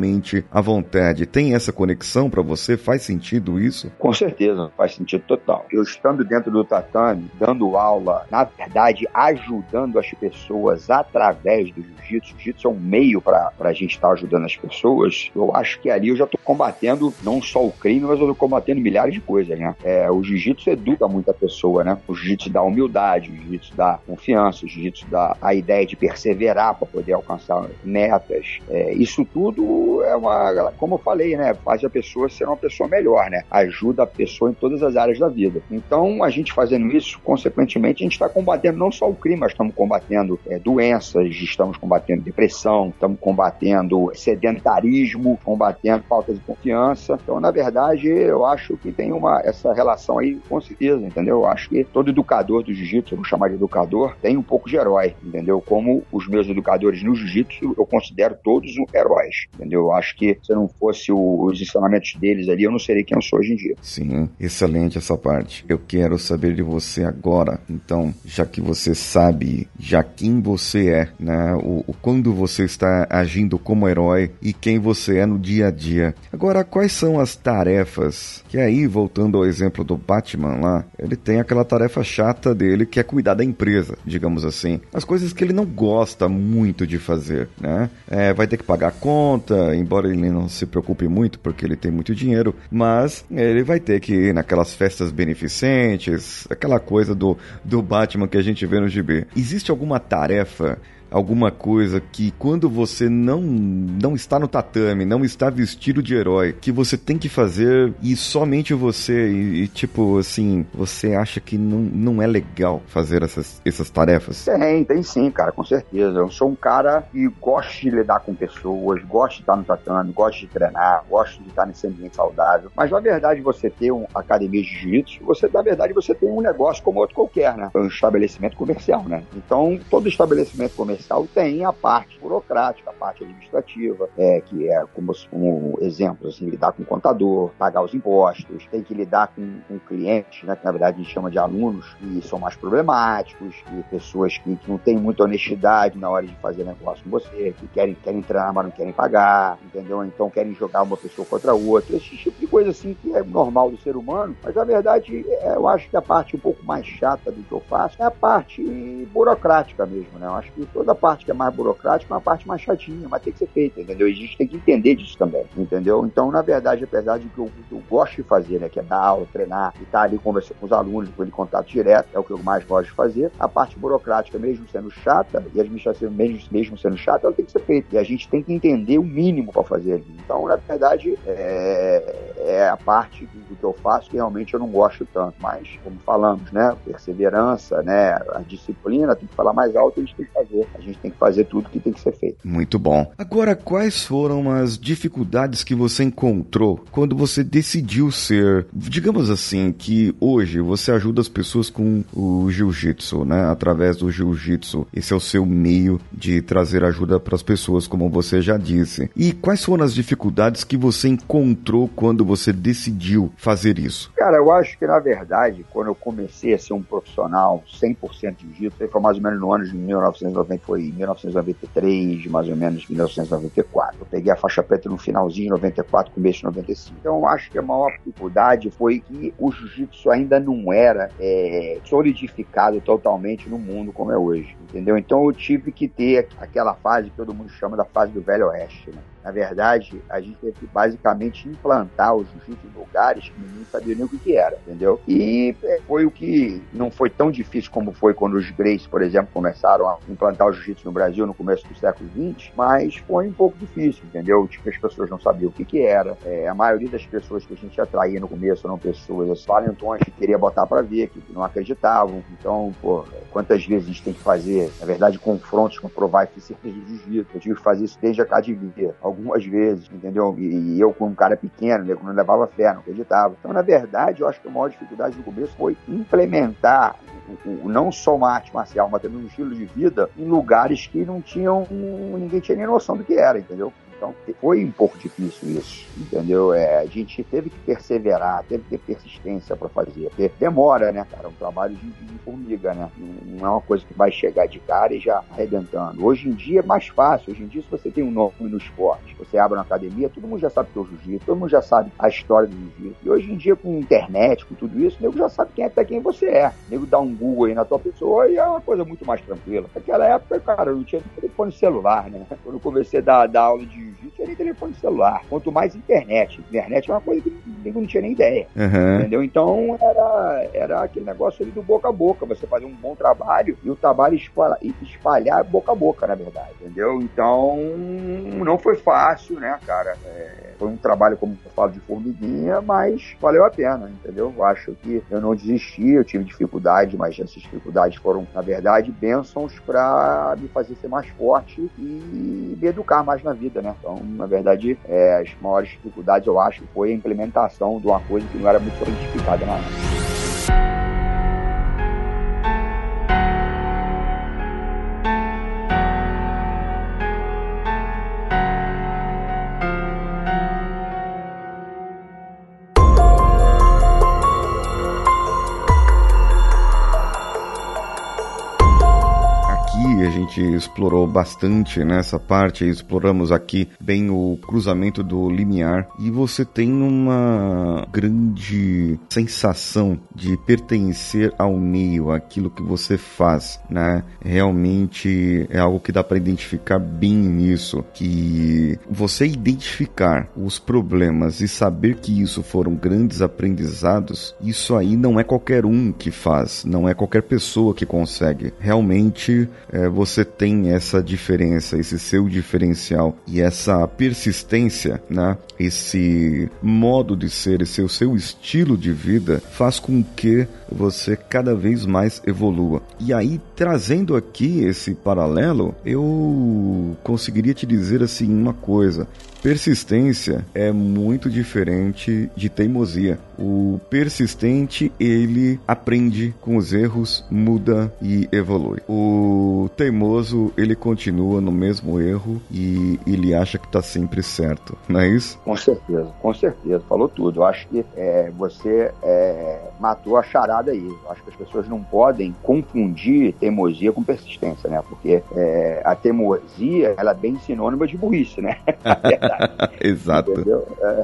[SPEAKER 1] à vontade. Tem essa conexão para você? Faz sentido isso?
[SPEAKER 4] Com certeza, faz sentido total. Eu estando dentro do tatame, dando aula, na verdade, ajudando as pessoas através do jiu-jitsu. Jiu-jitsu é um meio para a gente estar tá ajudando as pessoas. Eu acho que ali eu já estou combatendo não só o crime, mas eu estou combatendo milhares de coisas, né? É, o jiu-jitsu educa muita pessoa, né? O jiu-jitsu dá humildade, o jiu-jitsu dá confiança, o jiu-jitsu dá a ideia de perseverar para poder alcançar metas. É, isso tudo é uma, como eu falei, né? Faz a pessoa ser uma pessoa melhor, né? Ajuda a pessoa em todas as áreas da vida. Então, a gente fazendo isso, consequentemente, a gente está combatendo não só o crime, mas estamos combatendo é, doenças, estamos combatendo depressão, estamos combatendo sedentarismo, combatendo falta de confiança. Então, na verdade, eu acho que tem uma essa relação aí com certeza, entendeu? Eu acho que todo educador do jiu-jitsu, vou chamar de educador, tem um pouco de herói, entendeu? Como os meus educadores no jiu-jitsu, eu considero todos heróis, entendeu? Eu acho que se não fosse o, os ensinamentos deles ali, eu não seria quem eu sou hoje em dia.
[SPEAKER 1] Sim, excelente essa parte. Eu quero saber de você agora, então, já que você sabe já quem você é, né? O, o quando você está agindo como herói e quem você é no dia a dia. Agora, quais são as tarefas? Que aí, voltando ao exemplo do Batman lá, ele tem aquela tarefa chata dele que é cuidar da empresa, digamos assim. As coisas que ele não gosta muito de fazer, né? É, vai ter que pagar a embora ele não se preocupe muito porque ele tem muito dinheiro, mas ele vai ter que ir naquelas festas beneficentes, aquela coisa do, do Batman que a gente vê no GB. Existe alguma tarefa alguma coisa que quando você não não está no tatame, não está vestido de herói, que você tem que fazer e somente você e, e tipo assim, você acha que não, não é legal fazer essas, essas tarefas?
[SPEAKER 4] Tem, tem sim, cara, com certeza. Eu sou um cara que gosta de lidar com pessoas, gosta de estar no tatame, gosta de treinar, gosta de estar nesse ambiente saudável. Mas na verdade você ter uma academia de jiu-jitsu, você na verdade você tem um negócio como outro qualquer, né? Um estabelecimento comercial, né? Então todo estabelecimento comercial comercial tem a parte burocrática, a parte administrativa, é, que é como, como exemplo, assim, lidar com o contador, pagar os impostos, tem que lidar com, com clientes, né, que na verdade a gente chama de alunos, que são mais problemáticos, e pessoas que, que não têm muita honestidade na hora de fazer negócio com você, que querem, querem entrar, mas não querem pagar, entendeu? Então querem jogar uma pessoa contra outra, esse tipo de coisa assim que é normal do ser humano, mas na verdade é, eu acho que a parte um pouco mais chata do que eu faço é a parte burocrática mesmo, né? Eu acho que toda a parte que é mais burocrática é uma parte mais chatinha, mas tem que ser feita, entendeu? E a gente tem que entender disso também, entendeu? Então, na verdade, apesar de que eu, eu gosto de fazer, né, que é dar aula, treinar e estar tá ali conversando com os alunos, com ele contato direto, é o que eu mais gosto de fazer. A parte burocrática, mesmo sendo chata, e a administração mesmo, mesmo sendo chata, ela tem que ser feita. E a gente tem que entender o mínimo para fazer ali. Então, na verdade, é, é a parte do, que eu faço que realmente eu não gosto tanto. Mas, como falamos, né, perseverança, né, a disciplina, tem que falar mais alto, a gente tem que fazer. A gente tem que fazer tudo que tem que ser feito.
[SPEAKER 1] Muito bom. Agora, quais foram as dificuldades que você encontrou quando você decidiu ser, digamos assim, que hoje você ajuda as pessoas com o jiu-jitsu, né? Através do jiu-jitsu. Esse é o seu meio de trazer ajuda para as pessoas, como você já disse. E quais foram as dificuldades que você encontrou quando você decidiu fazer isso?
[SPEAKER 4] Cara, eu acho que na verdade, quando eu comecei a ser um profissional 100% de jiu-jitsu, foi mais ou menos no ano de 1990, foi 1993, mais ou menos 1994. Eu peguei a faixa preta no finalzinho de 94, começo de 95. Então eu acho que a maior dificuldade foi que o jiu-jitsu ainda não era é, solidificado totalmente no mundo como é hoje, entendeu? Então eu tive que ter aquela fase que todo mundo chama da fase do Velho Oeste, né? Na verdade, a gente teve que basicamente implantar o jiu-jitsu em lugares que ninguém sabia nem o que, era, entendeu? E é, foi o que não foi tão difícil como foi quando os Greys, por exemplo, começaram a implantar o jiu-jitsu no Brasil no começo do século XX, mas foi um pouco difícil, entendeu? Tipo, as pessoas não sabiam o que, que era. É, a maioria das pessoas que a gente atraía no começo eram pessoas valentões que queria botar para ver, que não acreditavam. Então, pô, quantas vezes a gente tem que fazer, na verdade, confrontos com provar eficiência do jiu-jitsu? Eu tive que fazer isso desde a academia algumas vezes, entendeu? E, e eu, como um cara pequeno, né, não levava fé, não acreditava. Então, na verdade, eu acho que a maior dificuldade no começo foi implementar o, o, não só uma arte marcial, mas também um estilo de vida em lugares que não tinham, ninguém tinha nem noção do que era, entendeu? Então foi um pouco difícil isso, entendeu? É, a gente teve que perseverar, teve que ter persistência para fazer. Porque demora, né, cara? Um trabalho de, de, formiga, né? Não é uma coisa que vai chegar de cara e já arrebentando. Hoje em dia é mais fácil. Hoje em dia, se você tem um nome no esporte, você abre uma academia, todo mundo já sabe que é o jiu-jitsu, todo mundo já sabe a história do jiu-jitsu. E hoje em dia, com internet, com tudo isso, o nego já sabe quem é até quem você é. O nego dá um Google aí na tua pessoa e é uma coisa muito mais tranquila. Naquela época, cara, eu não tinha telefone celular, né? Quando eu comecei a dar, dar aula de não tinha nem telefone celular, quanto mais internet. Internet é uma coisa que não tinha nem ideia. Uhum. Entendeu? Então era, era aquele negócio ali do boca a boca, você fazer um bom trabalho e o trabalho espalhar, espalhar boca a boca, na verdade. Entendeu? Então não foi fácil, né, cara? É, foi um trabalho, como eu falo, de formiguinha, mas valeu a pena, entendeu? Eu acho que eu não desisti, eu tive dificuldade, mas essas dificuldades foram, na verdade, bênçãos para me fazer ser mais forte e me educar mais na vida, né? Então, na verdade, é, as maiores dificuldades, eu acho, foi a implementação de uma coisa que não era muito solidificada na
[SPEAKER 1] gente explorou bastante nessa parte, exploramos aqui bem o cruzamento do limiar e você tem uma grande sensação de pertencer ao meio, aquilo que você faz, né? Realmente é algo que dá para identificar bem nisso, que você identificar os problemas e saber que isso foram grandes aprendizados, isso aí não é qualquer um que faz, não é qualquer pessoa que consegue. Realmente é, você tem essa diferença, esse seu diferencial e essa persistência, né? Esse modo de ser, esse o seu estilo de vida faz com que você cada vez mais evolua. E aí, trazendo aqui esse paralelo, eu conseguiria te dizer assim uma coisa. Persistência é muito diferente de teimosia. O persistente, ele aprende com os erros, muda e evolui. O teimoso, ele continua no mesmo erro e ele acha que está sempre certo, não é isso?
[SPEAKER 4] Com certeza, com certeza. Falou tudo. Eu acho que é, você é, matou a charada aí. Eu acho que as pessoas não podem confundir teimosia com persistência, né? Porque é, a teimosia, ela é bem sinônima de burrice, né? [laughs] [laughs]
[SPEAKER 1] Exato.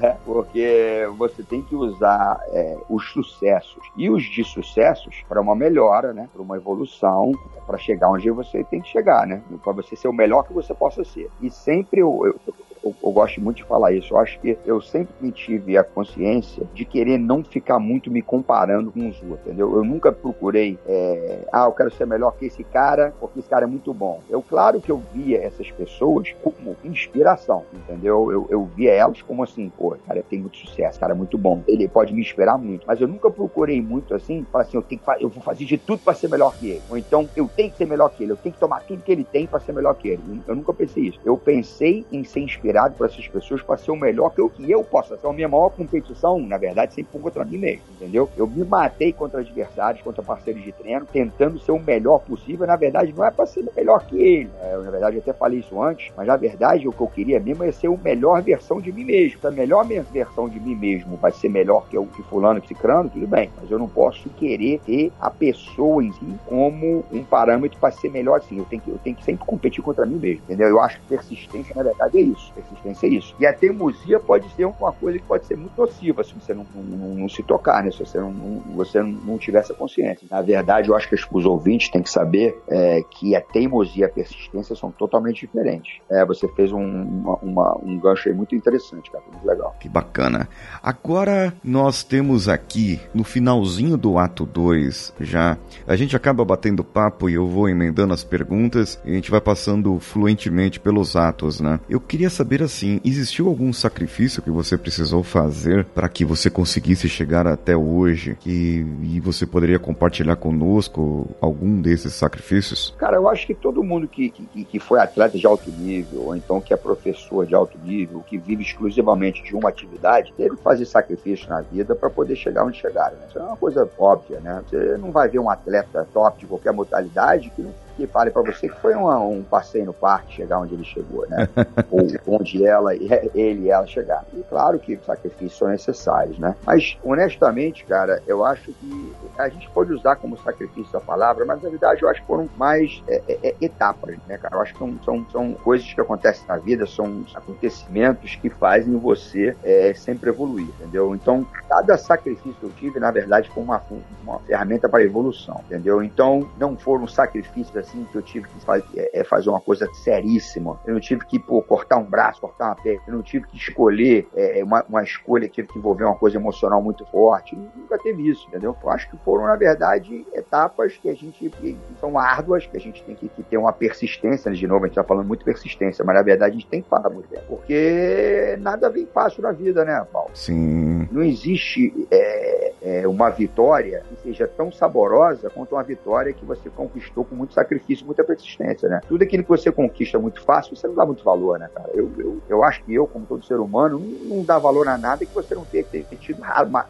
[SPEAKER 4] É, porque você tem que usar é, os sucessos e os de sucessos para uma melhora, né? Para uma evolução, para chegar onde você tem que chegar, né? Para você ser o melhor que você possa ser. E sempre eu, eu eu, eu, gosto muito de falar isso. Eu acho que eu sempre me tive a consciência de querer não ficar muito me comparando com os outros, entendeu? Eu nunca procurei, é, ah, eu quero ser melhor que esse cara, porque esse cara é muito bom. Eu, claro que eu via essas pessoas como inspiração, entendeu? Eu, eu via elas como assim, pô, cara tem muito sucesso, cara é muito bom. Ele pode me inspirar muito. Mas eu nunca procurei muito assim, falar assim, eu, tenho que, eu vou fazer de tudo para ser melhor que ele. Ou então, eu tenho que ser melhor que ele, eu tenho que tomar tudo que ele tem para ser melhor que ele. Eu nunca pensei isso. Eu pensei em ser inspirado por essas pessoas para ser o melhor que eu, que eu possa ser. A minha maior competição, na verdade, sempre foi contra mim mesmo, entendeu? Eu me matei contra adversários, contra parceiros de treino, tentando ser o melhor possível. Na verdade, não é para ser melhor que ele. É, eu, na verdade, eu até falei isso antes, mas na verdade, o que eu queria mesmo é ser a melhor versão de mim mesmo. A melhor versão de mim mesmo vai ser melhor que o que fulano, que cicrano, tudo bem. Mas eu não posso querer ter a pessoa em si como um parâmetro para ser melhor assim. Eu tenho, que, eu tenho que sempre competir contra mim mesmo, entendeu? Eu acho que persistência, na verdade, é isso persistência é isso. E a teimosia pode ser uma coisa que pode ser muito nociva se você não, não, não se tocar, né? Se você não, não, você não tiver essa consciência. Na verdade, eu acho que os ouvintes têm que saber é, que a teimosia e a persistência são totalmente diferentes. É, você fez um, uma, uma, um gancho aí muito interessante, cara. Muito legal.
[SPEAKER 1] Que bacana. Agora nós temos aqui, no finalzinho do ato 2, já, a gente acaba batendo papo e eu vou emendando as perguntas e a gente vai passando fluentemente pelos atos, né? Eu queria saber assim, existiu algum sacrifício que você precisou fazer para que você conseguisse chegar até hoje e, e você poderia compartilhar conosco algum desses sacrifícios?
[SPEAKER 4] Cara, eu acho que todo mundo que, que, que foi atleta de alto nível, ou então que é professor de alto nível, que vive exclusivamente de uma atividade, teve que fazer sacrifício na vida para poder chegar onde chegaram. Né? Isso é uma coisa óbvia, né? Você não vai ver um atleta top de qualquer modalidade que não que fale para você que foi uma, um passeio no parque chegar onde ele chegou, né? [laughs] Ou onde ela, ele e ela chegaram. E claro que sacrifícios são necessários, né? Mas, honestamente, cara, eu acho que a gente pode usar como sacrifício a palavra, mas na verdade eu acho que foram mais é, é, é, etapas, né, cara? Eu acho que são, são, são coisas que acontecem na vida, são acontecimentos que fazem você é, sempre evoluir, entendeu? Então, cada sacrifício que eu tive, na verdade, foi uma, uma ferramenta para evolução, entendeu? Então, não foram sacrifícios assim que eu tive que faz, é, é fazer uma coisa seríssima. Eu não tive que pô, cortar um braço, cortar uma perna. Eu não tive que escolher é, uma, uma escolha que tive que envolver uma coisa emocional muito forte. Nunca teve isso, entendeu? Eu acho que foram, na verdade, etapas que a gente que são árduas, que a gente tem que, que ter uma persistência. De novo, a gente está falando muito persistência, mas na verdade a gente tem que falar muito bem. Porque nada vem fácil na vida, né, Paulo?
[SPEAKER 1] Sim.
[SPEAKER 4] Não existe é, é, uma vitória que seja tão saborosa quanto uma vitória que você conquistou com muito sacrifício, muita persistência, né? Tudo aquilo que você conquista muito fácil, você não dá muito valor, né, cara? Eu, eu, eu acho que eu, como todo ser humano, não, não dá valor a nada que você não ter, ter, ter tido,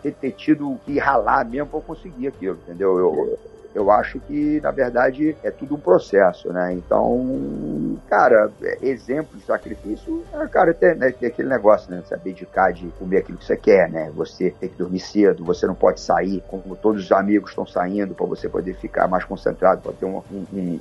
[SPEAKER 4] ter, ter tido que ralar mesmo para conseguir aquilo, entendeu? Eu, eu acho que, na verdade, é tudo um processo, né? Então, cara, é, exemplo de sacrifício, é, cara, tem, né, tem aquele negócio, né? Você abdicar de comer aquilo que você quer, né? Você tem que dormir cedo, você não pode sair como todos os amigos estão saindo para você poder ficar mais concentrado, para ter uma,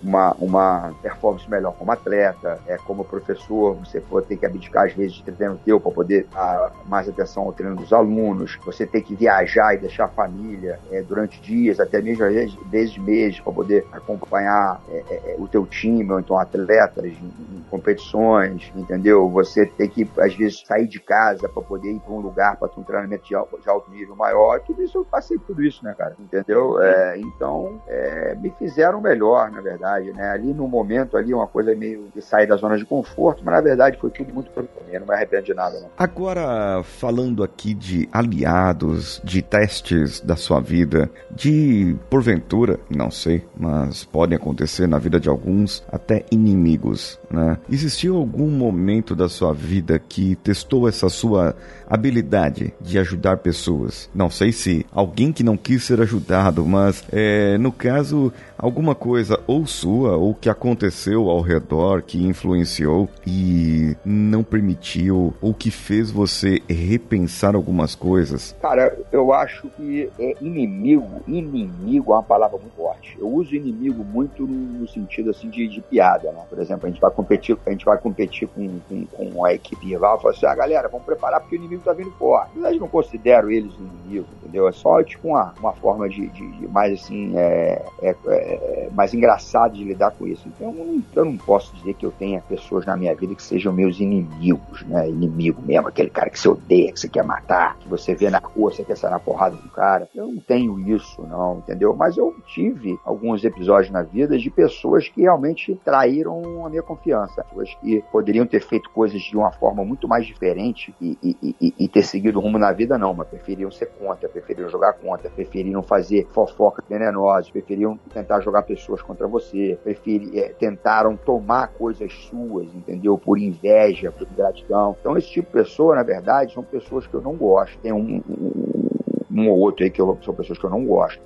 [SPEAKER 4] uma, uma performance melhor como atleta, é, como professor, você for ter que abdicar às vezes de treino teu para poder dar mais atenção ao treino dos alunos, você tem que viajar e deixar a família é, durante dias, até mesmo às vezes vezes, meses, para poder acompanhar é, é, é, o teu time, ou então atletas em, em, competições, entendeu? Você tem que, às vezes, sair de casa para poder ir para um lugar para ter um treinamento de alto, de alto, nível maior. Tudo isso, eu passei tudo isso, né, cara? Entendeu? É, então, é, me fizeram melhor, na verdade, né? Ali no momento, ali, uma coisa meio de sair da zona de conforto, mas na verdade foi tudo muito mim, não me arrependo de nada.
[SPEAKER 1] Agora, falando aqui de aliados, de testes da sua vida, de porventura não sei, mas podem acontecer na vida de alguns, até inimigos, né? Existiu algum momento da sua vida que testou essa sua habilidade de ajudar pessoas? Não sei se alguém que não quis ser ajudado, mas é, no caso, alguma coisa ou sua ou que aconteceu ao redor que influenciou e não permitiu ou que fez você repensar algumas coisas?
[SPEAKER 4] Cara, eu acho que é inimigo, inimigo é uma palavra muito forte. Eu uso inimigo muito no, sentido assim de, de, piada, né? Por exemplo, a gente vai competir, a gente vai competir com, com, com a equipe rival, fala assim, ah, galera, vamos preparar porque o inimigo tá vindo forte. Eu não considero eles inimigos, entendeu? É só tipo uma, uma forma de, de, de mais assim, é, é, é, mais engraçado de lidar com isso. Então eu não, eu não posso dizer que eu tenha pessoas na minha vida que sejam meus inimigos, né? Inimigo mesmo, aquele cara que você odeia, que você quer matar, que você vê na rua, você quer sair na porrada do cara. Eu não tenho isso, não, entendeu? Mas eu tive alguns episódios na vida de pessoas que realmente traíram a minha confiança. Pessoas que poderiam ter feito coisas de uma forma muito mais diferente e, e, e, e ter seguido rumo na vida, não, mas preferiam ser contra, preferiam jogar contra, preferiam fazer fofoca venenosa, preferiam tentar jogar pessoas contra você, preferi, é, tentaram tomar coisas suas, entendeu? Por inveja, por ingratidão. Então, esse tipo de pessoa, na verdade, são pessoas que eu não gosto. Tem um, um um ou outro aí que eu, são pessoas que eu não gosto,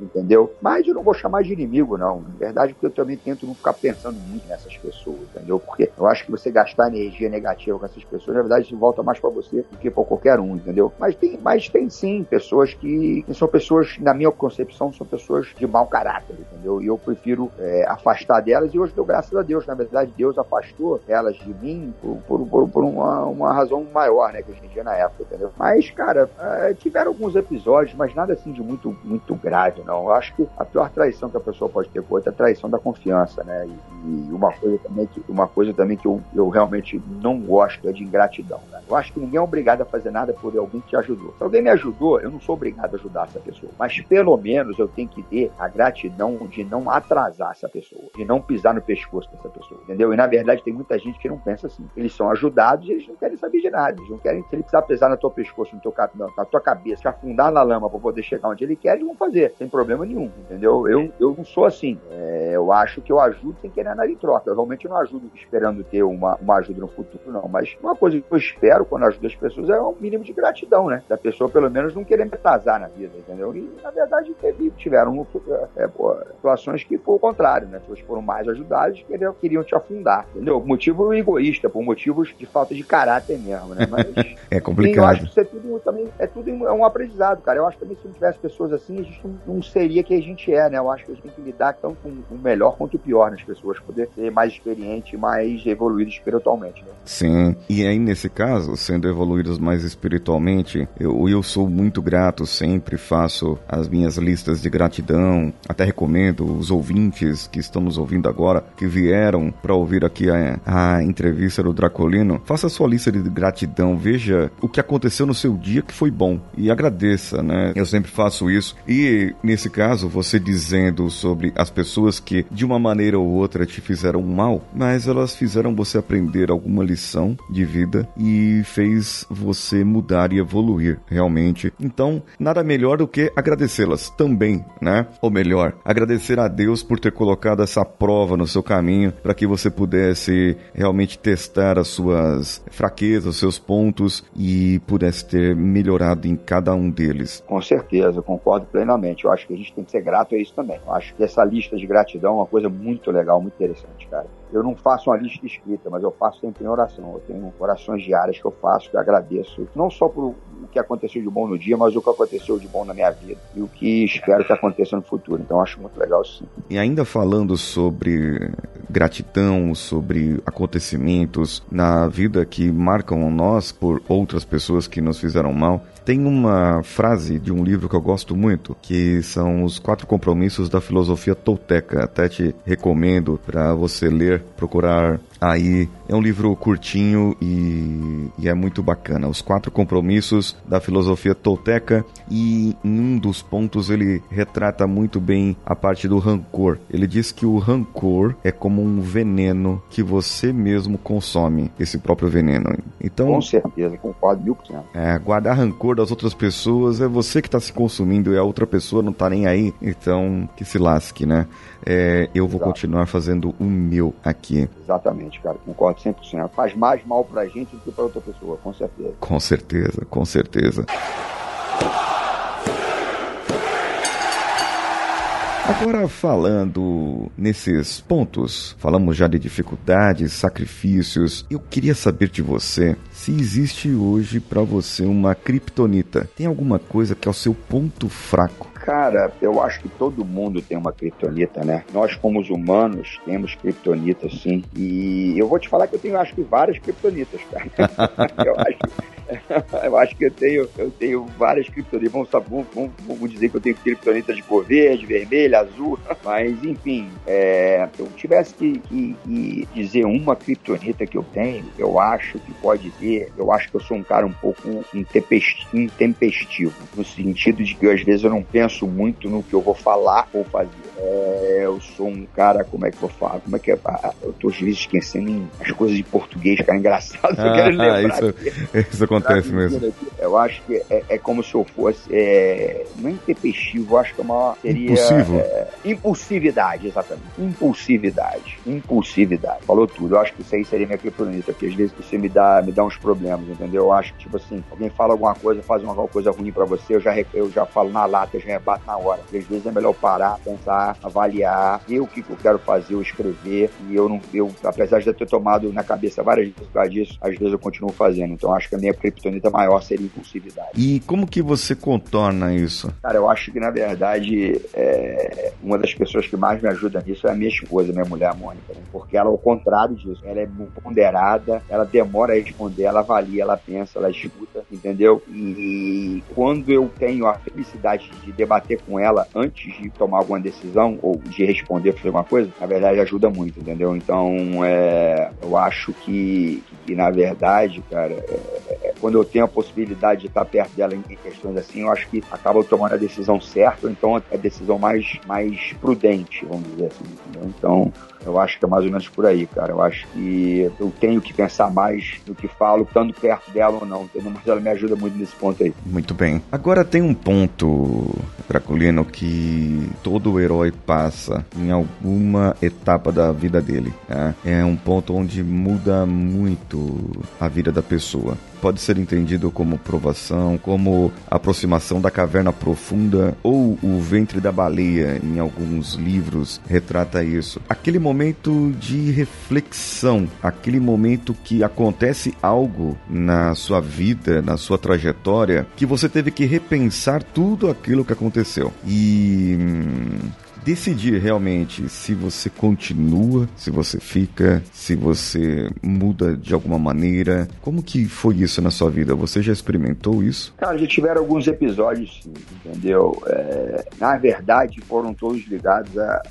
[SPEAKER 4] entendeu? Mas eu não vou chamar de inimigo, não. Na verdade, porque eu também tento não ficar pensando muito nessas pessoas, entendeu? Porque eu acho que você gastar energia negativa com essas pessoas, na verdade, volta mais para você do que para qualquer um, entendeu? Mas tem, mas tem sim pessoas que, que, são pessoas, na minha concepção, são pessoas de mau caráter, entendeu? E eu prefiro é, afastar delas e hoje dou graças a Deus. Na verdade, Deus afastou elas de mim por, por, por, por uma, uma razão maior, né, que a gente tinha na época, entendeu? Mas, cara, é, tiveram alguns episódios episódios, mas nada assim de muito, muito grave, não. Eu acho que a pior traição que a pessoa pode ter com outra é a traição da confiança, né? E, e, uma coisa também que, uma coisa também que eu, eu realmente não gosto é de ingratidão, né? Eu acho que ninguém é obrigado a fazer nada por alguém que te ajudou. Se alguém me ajudou, eu não sou obrigado a ajudar essa pessoa. Mas pelo menos eu tenho que ter a gratidão de não atrasar essa pessoa, de não pisar no pescoço dessa pessoa, entendeu? E na verdade tem muita gente que não pensa assim. Eles são ajudados e eles não querem saber de nada. Eles não querem, se ele precisar pisar no teu pescoço, no teu, na tua cabeça, te afundar andar na lama para poder chegar onde ele quer, eles vão fazer, sem problema nenhum, entendeu? Eu, eu não sou assim. É, eu acho que eu ajudo sem querer nada em troca. Eu realmente não ajudo esperando ter uma, uma ajuda no futuro, não. Mas uma coisa que eu espero quando ajudo as pessoas é um mínimo de gratidão, né? Da pessoa, pelo menos, não querer me atrasar na vida, entendeu? E, na verdade, teve, tiveram é, pô, situações que foi o contrário, né? Pessoas foram mais ajudadas queriam, queriam te afundar, entendeu? Motivo egoísta, por motivos de falta de caráter mesmo, né? Mas, [laughs]
[SPEAKER 1] é complicado. Eu
[SPEAKER 4] acho que isso é tudo também, é tudo é um aprendizado aprendizado, cara. Eu acho que também se não tivesse pessoas assim, a gente não, seria quem a gente é, né? Eu acho que a gente tem que lidar tanto com o melhor quanto o pior nas pessoas, poder ser mais experiente, mais evoluído espiritualmente, né?
[SPEAKER 1] Sim. E aí, nesse caso, sendo evoluídos mais espiritualmente, eu, eu sou muito grato, sempre faço as minhas listas de gratidão, até recomendo os ouvintes que estão nos ouvindo agora, que vieram para ouvir aqui a, a entrevista do Dracolino, faça sua lista de gratidão, veja o que aconteceu no seu dia que foi bom e agradeça, né? Eu sempre faço isso. E nesse caso, você dizendo sobre as pessoas que de uma maneira ou outra te fizeram mal, mas elas fizeram você aprender alguma lição de vida e fez você mudar e evoluir realmente. Então, nada melhor do que agradecê-las também, né? Ou melhor, agradecer a Deus por ter colocado essa prova no seu caminho para que você pudesse realmente testar as suas fraquezas, os seus pontos e pudesse ter melhorado em cada um deles.
[SPEAKER 4] Com certeza, concordo plenamente. Eu acho que a gente tem que ser grato a isso também. Eu acho que essa lista de gratidão é uma coisa muito legal, muito interessante, cara. Eu não faço uma lista escrita, mas eu faço sempre em oração. Eu tenho orações diárias que eu faço, que eu agradeço, não só por o que aconteceu de bom no dia, mas o que aconteceu de bom na minha vida e o que espero que aconteça no futuro. Então acho muito legal sim.
[SPEAKER 1] E ainda falando sobre gratidão, sobre acontecimentos na vida que marcam nós por outras pessoas que nos fizeram mal, tem uma frase de um livro que eu gosto muito, que são os quatro compromissos da filosofia tolteca. Até te recomendo para você ler, procurar aí. É um livro curtinho e, e, é muito bacana. Os quatro compromissos da filosofia tolteca e em um dos pontos ele retrata muito bem a parte do rancor. Ele diz que o rancor é como um veneno que você mesmo consome, esse próprio veneno. Então,
[SPEAKER 4] com certeza, concordo mil por cento.
[SPEAKER 1] É, guardar rancor das outras pessoas é você que está se consumindo e a outra pessoa não está nem aí. Então, que se lasque, né? É, eu vou Exato. continuar fazendo o meu aqui.
[SPEAKER 4] Exatamente, cara, concordo 100%. Faz mais mal pra gente do que pra outra pessoa, com certeza.
[SPEAKER 1] Com certeza, com certeza. Agora, falando nesses pontos, falamos já de dificuldades, sacrifícios. Eu queria saber de você se existe hoje para você uma kriptonita. Tem alguma coisa que é o seu ponto fraco?
[SPEAKER 4] Cara, eu acho que todo mundo tem uma criptonita, né? Nós, como os humanos, temos criptonita, sim. E eu vou te falar que eu tenho, acho que, várias criptonitas, cara. [laughs] eu acho [laughs] eu acho que eu tenho, eu tenho várias criptonitas. Vamos, vamos, vamos dizer que eu tenho criptonitas de cor verde, vermelha, azul. [laughs] Mas, enfim, é, se eu tivesse que, que, que, dizer uma criptonita que eu tenho, eu acho que pode ter. Eu acho que eu sou um cara um pouco intempestivo. No sentido de que às vezes eu não penso muito no que eu vou falar ou fazer. É, eu sou um cara, como é que eu falo? Como é que é? Ah, eu tô às vezes esquecendo as coisas de português, cara, engraçado. Ah, eu quero [laughs] lembrar.
[SPEAKER 1] Isso, isso acontece mesmo.
[SPEAKER 4] Eu acho que é, é como se eu fosse. É, não é intempestivo, eu acho que é uma. Seria.
[SPEAKER 1] Impulsivo.
[SPEAKER 4] É, impulsividade, exatamente. Impulsividade. Impulsividade. Falou tudo. Eu acho que isso aí seria minha criptonita, porque às vezes você me dá, me dá uns problemas, entendeu? Eu acho que, tipo assim, alguém fala alguma coisa, faz uma coisa ruim pra você, eu já, eu já falo na lata, eu já rebato na hora. Porque às vezes é melhor parar, pensar, avaliar, ver o que eu quero fazer, eu escrever. E eu não, eu, apesar de eu ter tomado na cabeça várias vezes por causa disso, às vezes eu continuo fazendo. Então acho que a minha criptonita maior seria impulsividade.
[SPEAKER 1] E como que você contorna isso?
[SPEAKER 4] Cara, eu acho que na verdade é, uma das pessoas que mais me ajuda nisso é a minha esposa, minha mulher, a Mônica, né? porque ela, ao contrário disso, ela é ponderada, ela demora a responder, ela avalia, ela pensa, ela escuta, entendeu? E quando eu tenho a felicidade de debater com ela antes de tomar alguma decisão ou de responder fazer alguma coisa, na verdade ajuda muito, entendeu? Então, é, eu acho que, que, na verdade, cara, é, é, quando eu tenho a possibilidade de estar perto dela em, questões assim, eu acho que acaba tomando a decisão certa, ou então a decisão mais, mais prudente, vamos dizer assim, entendeu? Então, eu acho que é mais ou menos por aí, cara. Eu acho que eu tenho que pensar mais no que falo, estando perto dela ou não, entendeu? Mas ela me ajuda muito nesse ponto aí.
[SPEAKER 1] Muito bem. Agora tem um ponto, Draculino, que todo herói passa em alguma etapa da vida dele. Né? É um ponto onde muda muito a vida da pessoa. Pode ser entendido como provação, como aproximação da caverna profunda ou o ventre da baleia, em alguns livros retrata isso. Aquele momento de reflexão, aquele momento que acontece algo na sua vida, na sua trajetória, que você teve que repensar tudo aquilo que aconteceu. E hum, decidir realmente se você continua, se você fica, se você muda de alguma maneira. Como que foi isso na sua vida? Você já experimentou isso?
[SPEAKER 4] Cara, já tiveram alguns episódios, entendeu? É, na verdade, foram todos ligados a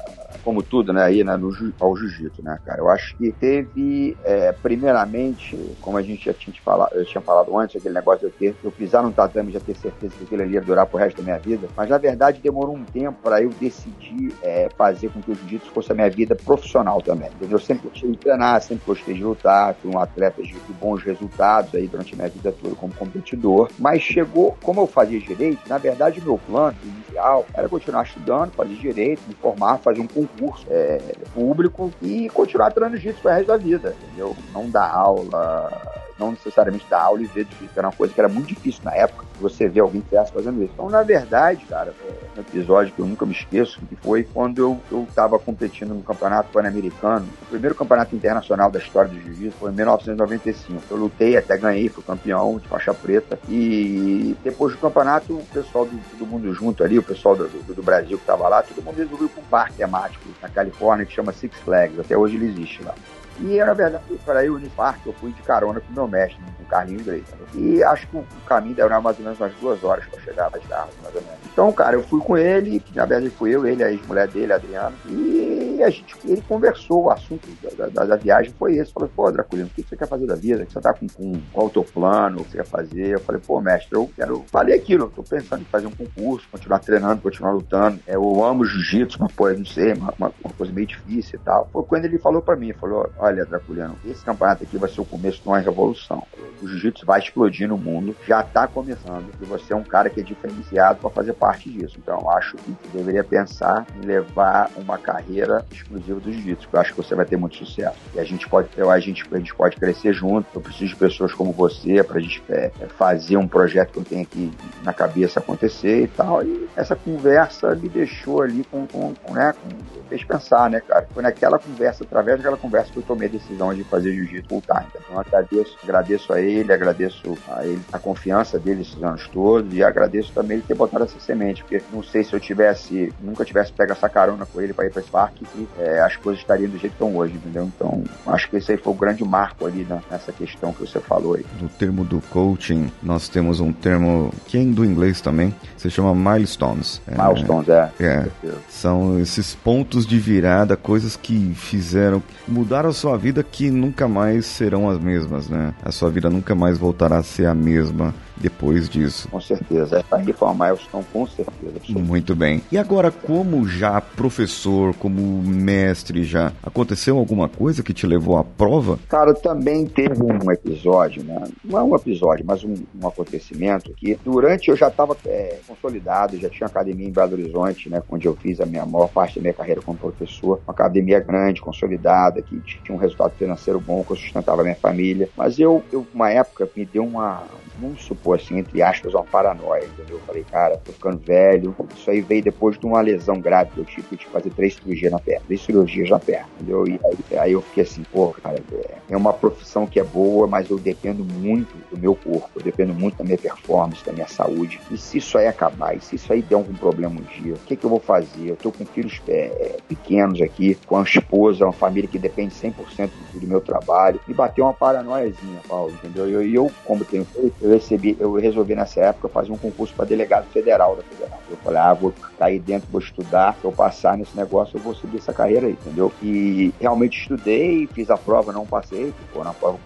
[SPEAKER 4] como tudo, né, aí né, no, ao jiu-jitsu, né, cara? Eu acho que teve, é, primeiramente, como a gente já tinha falado, eu tinha falado antes, aquele negócio de eu eu pisar num tatame já ter certeza que aquilo ali ia durar pro resto da minha vida, mas na verdade demorou um tempo para eu decidir é, fazer com que o jiu-jitsu fosse a minha vida profissional também, entendeu? Eu sempre gostei de treinar, sempre gostei de lutar, fui um atleta de bons resultados aí durante a minha vida toda como competidor, mas chegou, como eu fazia direito, na verdade meu plano inicial era continuar estudando, fazer direito, me formar, fazer um concurso concurso é, público e continuar treinando jiu-jitsu pro resto da vida, entendeu? Não dar aula, não necessariamente dar aula e ver jiu-jitsu, era uma coisa que era muito difícil na época, você ver alguém que estivesse fazendo isso. Então, na verdade, cara, é um episódio que eu nunca me esqueço, que foi quando eu, eu competindo no campeonato pan-americano, o primeiro campeonato internacional da história do jiu-jitsu foi em 1995. Eu lutei, até ganhei, fui campeão de faixa preta e depois do campeonato, o pessoal do, mundo junto ali, o pessoal do, do, do Brasil que tava lá, todo mundo resolveu para um parque temático na Califórnia que chama Six Flags, até hoje ele existe lá. E, na verdade, para ir parque, eu fui de carona com o meu mestre, com o Carlinhos Grey. E acho que o caminho demorava mais ou menos umas duas horas para chegar às garras, mais ou menos. Então, cara, eu fui com ele, na verdade fui eu, ele, a ex-mulher dele, a Adriana, e a gente, ele conversou, o assunto da, da, da viagem foi esse. Falou, pô, Draculino, o que você quer fazer da vida? você tá com, com qual o teu plano, o que você quer fazer? Eu falei, pô, mestre, eu quero. Falei aquilo, eu tô pensando em fazer um concurso, continuar treinando, continuar lutando. É, eu amo jiu-jitsu, mas, pô, não sei, uma, uma, coisa meio difícil e tal. Foi quando ele falou pra mim, falou, olha, Draculiano, esse campeonato aqui vai ser o começo de uma revolução. O jiu-jitsu vai explodir no mundo, já tá começando, e você é um cara que é diferenciado para fazer parte disso. Então, acho que deveria pensar em levar uma carreira exclusiva do jiu-jitsu, que eu acho que você vai ter muito sucesso. E a gente pode, a gente, a gente pode crescer junto. Eu preciso de pessoas como você para a gente é, é, fazer um projeto que eu tenho aqui na cabeça acontecer e tal. E essa conversa me deixou ali com, com, com né, com, fez pensar, né, cara? Foi naquela conversa, através daquela conversa que eu tomei a decisão de fazer jiu-jitsu full time. Então, eu agradeço, agradeço a ele, agradeço a ele a confiança dele esses anos todos e agradeço também ele ter botado essa semente, porque não sei se eu tivesse, nunca tivesse pego essa carona com ele para ir para esse parque, que é, as coisas estariam do jeito que estão hoje, entendeu? Então, acho que esse aí foi o grande marco ali na, nessa questão que você falou aí.
[SPEAKER 1] No termo do coaching, nós temos um termo que é do inglês também, se chama milestones.
[SPEAKER 4] Milestones, é.
[SPEAKER 1] é. é. São esses pontos de virada, coisas que fizeram, mudaram a sua vida que nunca mais serão as mesmas, né? A sua vida nunca mais voltará a ser a mesma depois disso.
[SPEAKER 4] Com certeza. Aí foi uma milestone, com certeza.
[SPEAKER 1] Absolutamente. Muito bem. E agora, como já professor, como mestre já, aconteceu alguma coisa que te levou à prova?
[SPEAKER 4] Cara, também teve um episódio, né? Não é um episódio, mas um, um acontecimento que durante eu já estava é, consolidado, já tinha academia em Belo Horizonte, né? Onde eu fiz a minha maior parte da minha carreira como professor. Uma academia grande, consolidada, que tinha um resultado financeiro bom, que eu sustentava a minha família. Mas eu, eu uma época, me deu uma, vamos supor assim, entre aspas, uma paranoia, entendeu? Eu falei, cara, tô ficando velho. Isso aí veio depois de uma lesão grave que eu tive, eu tive que fazer três cirurgias na perna, três cirurgias na perna, entendeu? E aí, aí eu fiquei assim, pô, cara, é uma profissão que é boa, mas eu dependo muito do meu corpo, eu dependo muito da minha performance, da minha saúde. E se isso aí acabar, e se isso aí der algum problema um dia, o que, que eu vou fazer? Eu tô com filhos é, pequenos aqui, com a esposa, uma família que depende 100% do, do meu trabalho. E bateu uma paranoiazinha, Paulo, entendeu? E eu, eu, como tenho feito, eu recebi, eu resolvi nessa época fazer um concurso para delegado federal da federal. Eu falei, ah, vou cair dentro, vou estudar, se eu passar nesse negócio, eu vou seguir essa carreira aí, entendeu? E realmente estudei, fiz a prova, não passei, ficou na prova.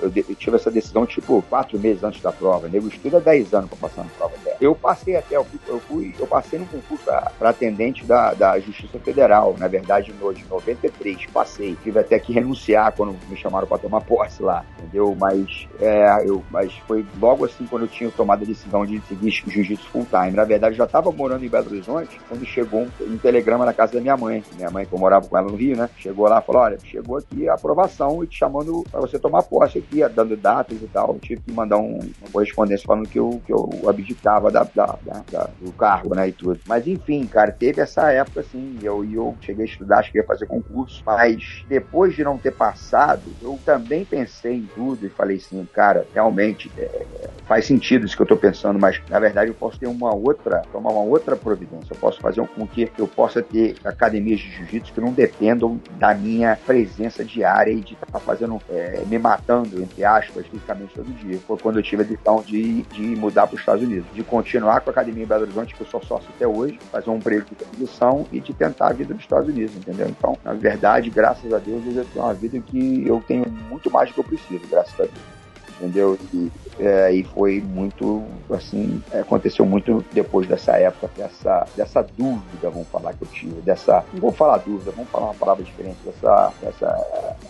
[SPEAKER 4] Eu, eu, tive essa decisão, tipo, quatro meses antes da prova. Nego estuda 10 anos para passar na prova dela. Eu passei até, eu fui, eu, fui, eu passei no concurso para atendente da, da Justiça Federal, na verdade, no de 93, passei. Tive até que renunciar quando me chamaram para tomar posse lá, entendeu? Mas, é, eu, mas foi logo assim quando eu tinha tomado a decisão de seguir jiu-jitsu full time. Na verdade, eu já estava morando em Belo Horizonte quando chegou um, um, telegrama na casa da minha mãe. Minha mãe, que eu morava com ela no Rio, né? Chegou lá e falou: olha, chegou aqui a aprovação e te chamando para você tomar posse aqui, dando datas e tal. Eu tive que mandar um, uma correspondência falando que eu, que eu abdicava da, da, da, do cargo, né? E tudo. Mas enfim, cara, teve essa época assim. Eu, eu cheguei a estudar, acho que ia fazer concurso. Mas depois de não ter passado, eu também pensei em tudo e falei assim, cara, realmente é, faz sentido isso que eu estou pensando, mas na verdade eu posso ter uma outra, tomar uma outra providência. Eu posso fazer com que eu possa ter academias de jiu-jitsu que não dependam da minha presença diária e de estar tá fazendo, é, me matando, entre aspas, fisicamente todo dia. Foi quando eu tive a decisão de, de mudar para os Estados Unidos, de continuar com a academia em Belo Horizonte, que eu sou sócio até hoje, fazer um período de transição e de tentar a vida nos Estados Unidos, entendeu? Então, na verdade, graças a Deus, eu tenho uma vida que eu tenho muito mais do que eu preciso, graças a Deus entendeu? E, é, e foi muito, assim, aconteceu muito depois dessa época, dessa, dessa dúvida, vamos falar, que eu tive, dessa, não vou falar dúvida, vamos falar uma palavra diferente, dessa, dessa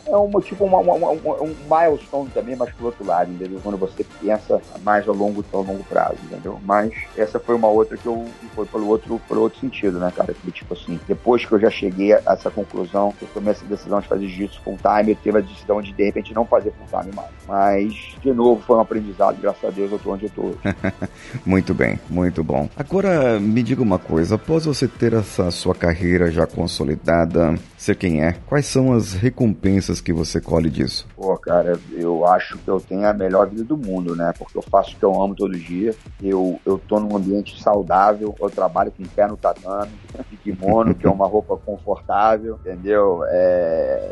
[SPEAKER 4] é uma, tipo uma, uma, uma, um milestone também, mas pro outro lado, entendeu? Quando você pensa mais a longo, a longo prazo, entendeu? Mas essa foi uma outra que eu, foi pelo outro, pelo outro sentido, né, cara? Que, tipo assim, depois que eu já cheguei a essa conclusão, que eu tomei essa decisão de fazer jiu-jitsu full time, eu teve a decisão de, de repente, não fazer full time mais. Mas de novo, foi um aprendizado, graças a Deus eu tô onde eu tô hoje. [laughs]
[SPEAKER 1] muito bem, muito bom. Agora, me diga uma coisa, após você ter essa sua carreira já consolidada, ser quem é, quais são as recompensas que você colhe disso?
[SPEAKER 4] Pô, cara, eu acho que eu tenho a melhor vida do mundo, né? Porque eu faço o que eu amo todo dia, eu, eu tô num ambiente saudável, eu trabalho com pé no tatame, [laughs] de kimono, que é uma roupa confortável, entendeu? É,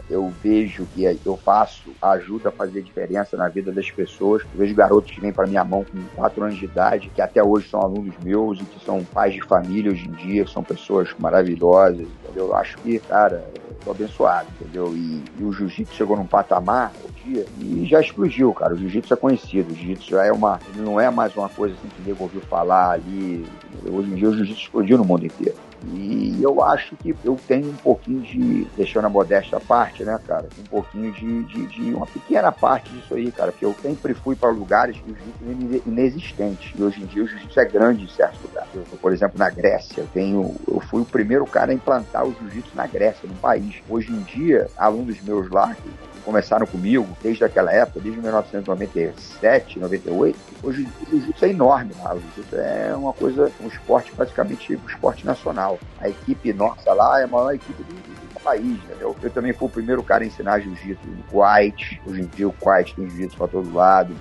[SPEAKER 4] vejo que eu faço, ajuda a fazer diferença na vida das pessoas. Eu vejo garotos que vêm para minha mão com 4 anos de idade, que até hoje são alunos meus e que são pais de família hoje em dia, são pessoas maravilhosas, entendeu? Eu acho que, cara, tô abençoado, entendeu? E, e o jiu-jitsu chegou num patamar um dia e já explodiu, cara. O jiu-jitsu é conhecido, o jiu-jitsu já é uma. não é mais uma coisa assim que nego ouviu falar ali. Hoje em dia o jiu-jitsu explodiu no mundo inteiro. E eu acho que eu tenho um pouquinho de, deixando a modéstia à parte, né, cara? Um pouquinho de, de, de, uma pequena parte disso aí, cara. Porque eu sempre fui para lugares que o jiu-jitsu é inexistente. E hoje em dia o jiu-jitsu é grande em certos lugares. Eu, por exemplo, na Grécia, eu, tenho, eu fui o primeiro cara a implantar o jiu-jitsu na Grécia, no país. Hoje em dia, alunos meus lá, começaram comigo desde aquela época, desde 1997, 98. Hoje o jiu-jitsu é enorme lá. O jiu-jitsu é uma coisa, um esporte praticamente um esporte nacional. A equipe nossa lá é a maior equipe do, do país, entendeu? Eu também fui o primeiro cara a ensinar jiu-jitsu no Kuwait. Hoje em dia o Kuwait tem jiu-jitsu para todo lado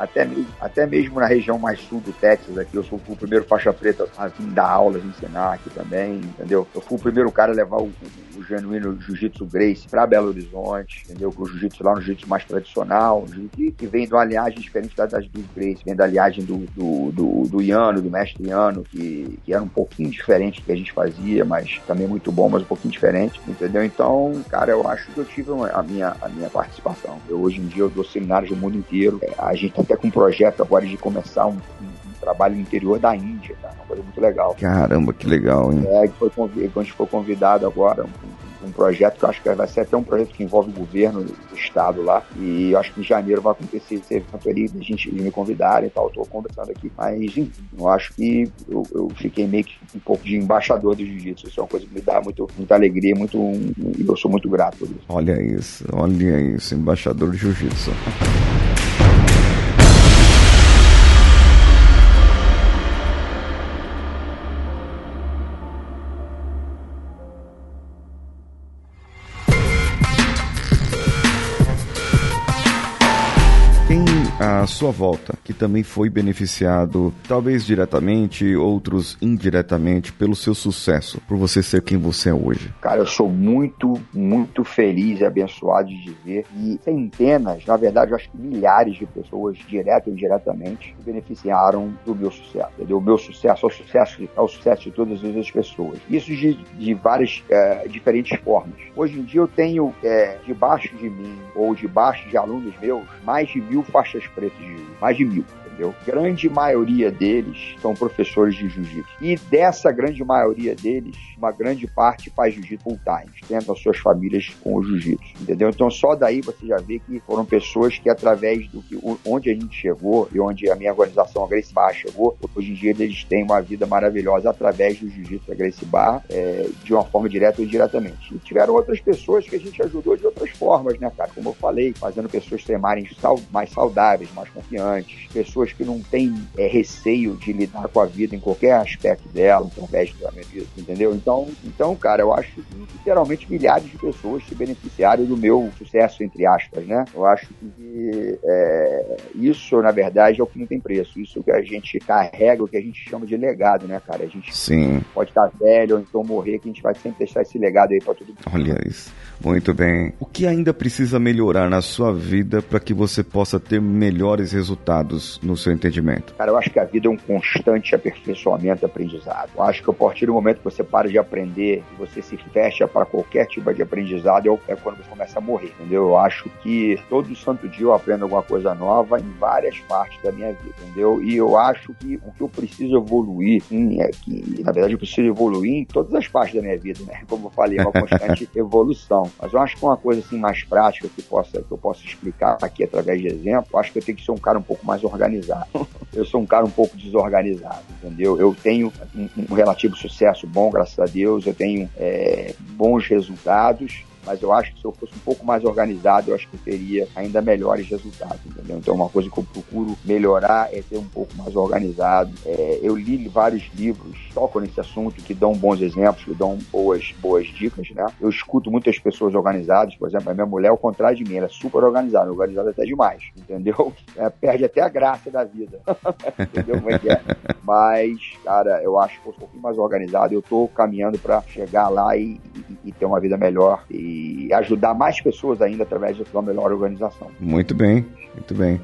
[SPEAKER 4] até mesmo, até mesmo na região mais sul do Texas aqui, eu sou o primeiro faixa preta a vir dar aulas, ensinar aqui também, entendeu? Eu fui o primeiro cara a levar o, o, o genuíno Jiu-Jitsu Grace para Belo Horizonte, entendeu? O Jiu-Jitsu lá no Jiu-Jitsu mais tradicional, que, que vem de uma diferente das, das dos Grace, vem da linhagem do, do, do, do Iano, do mestre Iano, que, que era um pouquinho diferente do que a gente fazia, mas também muito bom, mas um pouquinho diferente, entendeu? Então, cara, eu acho que eu tive a minha, a minha participação. Eu, hoje em dia eu dou seminários no mundo inteiro, é, a gente tá até com um projeto agora de começar um, um trabalho no interior da Índia, tá? Uma coisa muito legal.
[SPEAKER 1] Caramba, que legal, hein?
[SPEAKER 4] É, foi, a gente foi convidado agora, um, um, projeto que eu acho que vai ser até um projeto que envolve o governo do estado lá. E eu acho que em janeiro vai acontecer esse evento ali, a gente me convidar e tal. Estou conversando aqui. Mas, enfim, eu acho que eu, eu, fiquei meio que um pouco de embaixador do jiu-jitsu. Isso é uma coisa que me dá muito, muita alegria, muito, e eu sou muito grato por isso.
[SPEAKER 1] Olha isso, olha isso, embaixador do jiu-jitsu. À sua volta, que também foi beneficiado, talvez diretamente, outros indiretamente, pelo seu sucesso, por você ser quem você é hoje?
[SPEAKER 4] Cara, eu sou muito, muito feliz e abençoado de dizer e centenas, na verdade, eu acho que milhares de pessoas, direto ou indiretamente, beneficiaram do meu sucesso. Entendeu? O meu sucesso é o sucesso, é o sucesso de todas as pessoas. Isso de, de várias é, diferentes formas. Hoje em dia eu tenho é, debaixo de mim ou debaixo de alunos meus mais de mil faixas pretas de mais de mil entendeu? Grande maioria deles são professores de jiu-jitsu. E dessa grande maioria deles, uma grande parte faz jiu-jitsu full time, tenta as suas famílias com o jiu-jitsu, entendeu? Então só daí você já vê que foram pessoas que através do que onde a gente chegou e onde a minha organização a Grace Bar chegou, hoje em dia eles têm uma vida maravilhosa através do jiu-jitsu da Grace Bar, é, de uma forma direta ou indiretamente. E tiveram outras pessoas que a gente ajudou de outras formas, né, cara? Como eu falei, fazendo pessoas tremarem mais saudáveis, mais confiantes, pessoas que não têm é, receio de lidar com a vida em qualquer aspecto dela, através do treinamento, entendeu? Então, então, cara, eu acho que literalmente milhares de pessoas se beneficiaram do meu sucesso, entre aspas, né? Eu acho que é, isso, na verdade, é o que não tem preço. Isso que a gente carrega, o que a gente chama de legado, né, cara? A gente
[SPEAKER 1] Sim.
[SPEAKER 4] pode estar velho ou então morrer, que a gente vai sempre deixar esse legado aí para todo mundo.
[SPEAKER 1] Olha isso. Muito bem. O que ainda precisa melhorar na sua vida para que você possa ter melhores resultados no seu entendimento?
[SPEAKER 4] Cara, eu acho que a vida é um constante aperfeiçoamento e aprendizado. Eu acho que a partir do momento que você para de aprender e você se fecha para qualquer tipo de aprendizado, é quando você começa a morrer, entendeu? Eu acho que todo santo dia eu aprendo alguma coisa nova em várias partes da minha vida, entendeu? E eu acho que o que eu preciso evoluir em, é que, na verdade, eu preciso evoluir em todas as partes da minha vida, né? Como eu falei, é uma constante [laughs] evolução. Mas eu acho que uma coisa assim mais prática que, possa, que eu possa explicar aqui através de exemplo, eu acho que eu tenho que ser um cara um pouco mais organizado. Eu sou um cara um pouco desorganizado, entendeu? Eu tenho um, um relativo sucesso bom, graças a Deus, eu tenho é, bons resultados, mas eu acho que se eu fosse um pouco mais organizado, eu acho que eu teria ainda melhores resultados, entendeu? Então, uma coisa que eu procuro melhorar é ser um pouco mais organizado. É, eu li vários livros, tocam nesse assunto, que dão bons exemplos, que dão boas, boas dicas, né? Eu escuto muitas pessoas organizadas, por exemplo, a minha mulher, ao contrário de mim, ela é super organizada, organizada até demais, entendeu? [laughs] É, perde até a graça da vida, [laughs] entendeu como é que é? Mas, cara, eu acho que sou um pouquinho mais organizado, eu tô caminhando para chegar lá e, e, e ter uma vida melhor e ajudar mais pessoas ainda através de uma melhor organização.
[SPEAKER 1] Muito bem, muito bem.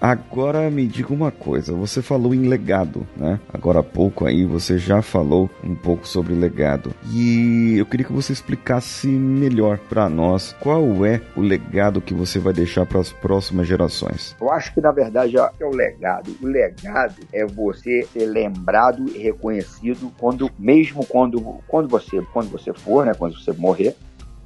[SPEAKER 1] Agora me diga uma coisa, você falou em legado, né? Agora há pouco aí você já falou um pouco sobre legado. E eu queria que você explicasse melhor para nós qual é o legado que você vai deixar para as próximas gerações.
[SPEAKER 4] Eu acho que na verdade é o legado. O legado é você ser lembrado e reconhecido quando mesmo quando quando você quando você for, né, quando você morrer,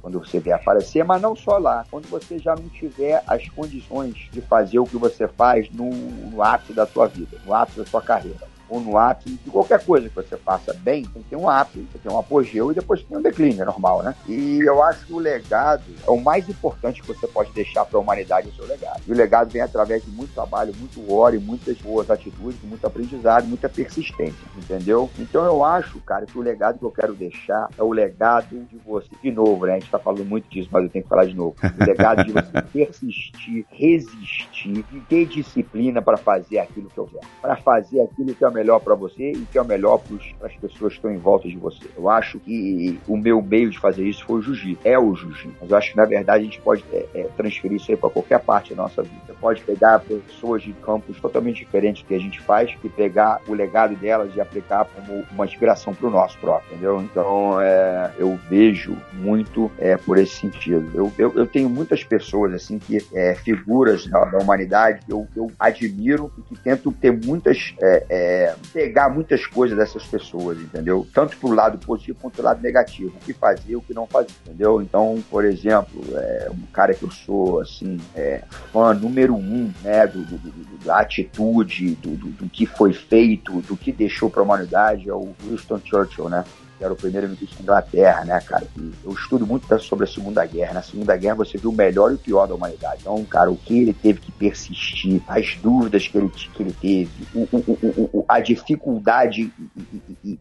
[SPEAKER 4] quando você vier aparecer, mas não só lá. Quando você já não tiver as condições de fazer o que você faz no, no ápice da sua vida, no ápice da sua carreira ou no ápice de qualquer coisa que você faça bem, tem que ter um ápice, tem que ter um apogeu e depois tem um declínio, é normal, né? E eu acho que o legado é o mais importante que você pode deixar para a humanidade, o seu legado. E o legado vem através de muito trabalho, muito ore, muitas boas atitudes, muito aprendizado, muita persistência, entendeu? Então eu acho, cara, que o legado que eu quero deixar é o legado de você. De novo, né? A gente tá falando muito disso, mas eu tenho que falar de novo. O legado de você [laughs] persistir, resistir e ter disciplina para fazer aquilo que eu quero. Para fazer aquilo que é o melhor para você e que é o melhor para as pessoas que estão em volta de você. Eu acho que o meu meio de fazer isso foi o jiu-jitsu, é o jiu-jitsu. Mas eu acho que na verdade a gente pode é, é, transferir isso aí para qualquer parte da nossa vida. Você pode pegar pessoas de campos totalmente diferentes que a gente faz e pegar o legado delas e aplicar como uma inspiração para o nosso próprio, entendeu? Então é, eu vejo muito é, por esse sentido. Eu, eu, eu, tenho muitas pessoas assim que é, figuras da, da humanidade que eu, eu admiro e que tento ter muitas é, pegar muitas coisas dessas pessoas, entendeu? Tanto pro lado positivo quanto pro lado negativo. O que fazer, o que não fazer, entendeu? Então, por exemplo, é, um cara que eu sou, assim, é, fã número um, né, do, do, do da atitude, do, do, do, que foi feito, do que deixou para a humanidade, é o Winston Churchill, né? Que era o primeiro-ministro da Inglaterra, né, cara? Eu estudo muito sobre a Segunda Guerra. Na Segunda Guerra você viu o melhor e o pior da humanidade. Então, cara, o que ele teve que persistir, as dúvidas que ele, que ele teve, o, o, o, a dificuldade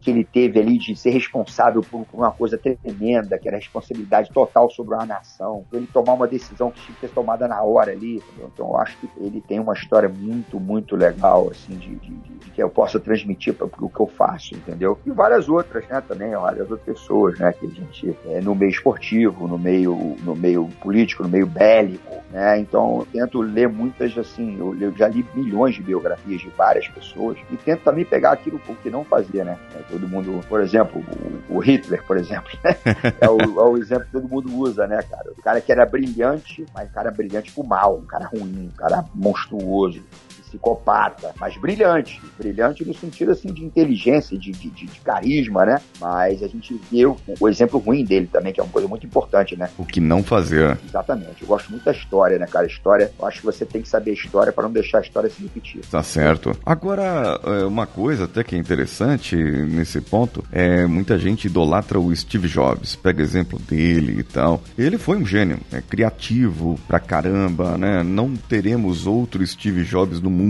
[SPEAKER 4] que ele teve ali de ser responsável por uma coisa tremenda, que era a responsabilidade total sobre uma nação, ele tomar uma decisão que tinha que ser tomada na hora ali. Entendeu? Então, eu acho que ele tem uma história muito, muito legal, assim, de, de, de que eu possa transmitir para o que eu faço, entendeu? E várias outras, né, também também várias outras pessoas, né? Que a gente é, no meio esportivo, no meio, no meio político, no meio bélico, né? Então eu tento ler muitas assim, eu, eu já li milhões de biografias de várias pessoas e tento também pegar aquilo que não fazia, né? É, todo mundo, por exemplo, o, o Hitler, por exemplo, né? é, o, é o exemplo que todo mundo usa, né, cara? O cara que era brilhante, mas um cara brilhante pro mal, um cara ruim, um cara monstruoso psicopata, mas brilhante. Brilhante no sentido assim de inteligência, de, de, de carisma, né? Mas a gente vê o, o, exemplo ruim dele também, que é uma coisa muito importante, né?
[SPEAKER 1] O que não fazer.
[SPEAKER 4] Exatamente. Eu gosto muito da história, né, cara? História, eu acho que você tem que saber a história para não deixar a história se repetir.
[SPEAKER 1] Tá certo. Agora, é, uma coisa até que é interessante nesse ponto é muita gente idolatra o Steve Jobs. Pega exemplo dele e tal. Ele foi um gênio, é criativo pra caramba, né? Não teremos outro Steve Jobs no mundo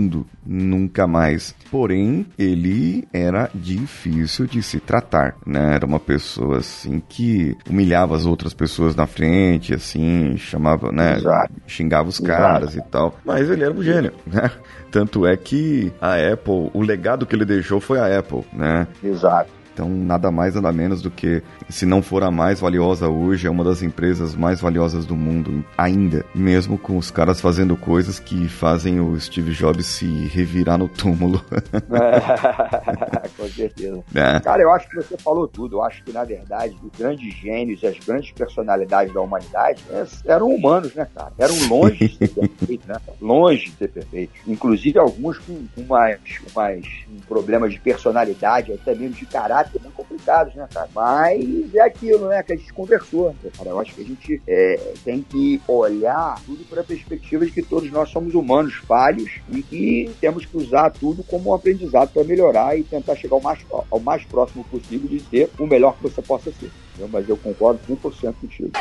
[SPEAKER 1] nunca mais. Porém, ele era difícil de se tratar, né? Era uma pessoa assim que humilhava as outras pessoas na frente, assim, chamava, né? Exato. Xingava os caras Exato. e tal. Mas ele era um gênio, [laughs] né? Tanto é que a Apple, o legado que ele deixou foi a Apple, né?
[SPEAKER 4] Exato.
[SPEAKER 1] Então, nada mais, nada menos do que, se não for a mais valiosa hoje, é uma das empresas mais valiosas do mundo ainda. Mesmo com os caras fazendo coisas que fazem o Steve Jobs se revirar no túmulo. [laughs]
[SPEAKER 4] É, com certeza. É. Cara, eu acho que você falou tudo. Eu acho que, na verdade, os grandes gênios e as grandes personalidades da humanidade né, eram humanos, né, cara? Eram longe de ser perfeitos, né? Longe de ser perfeitos. Inclusive, alguns com, com mais, mais problemas de personalidade, até mesmo de caráter caráter muito complicados, né, cara? Mas é aquilo, né, que a gente conversou. Né, cara? Eu acho que a gente é, tem que olhar tudo para a perspectiva de que todos nós somos humanos falhos e que temos que usar tudo como um aprendizado para melhorar e tentar chegar ao mais, ao mais próximo possível de ser o melhor que você possa ser. Entendeu? Mas eu concordo 100% contigo.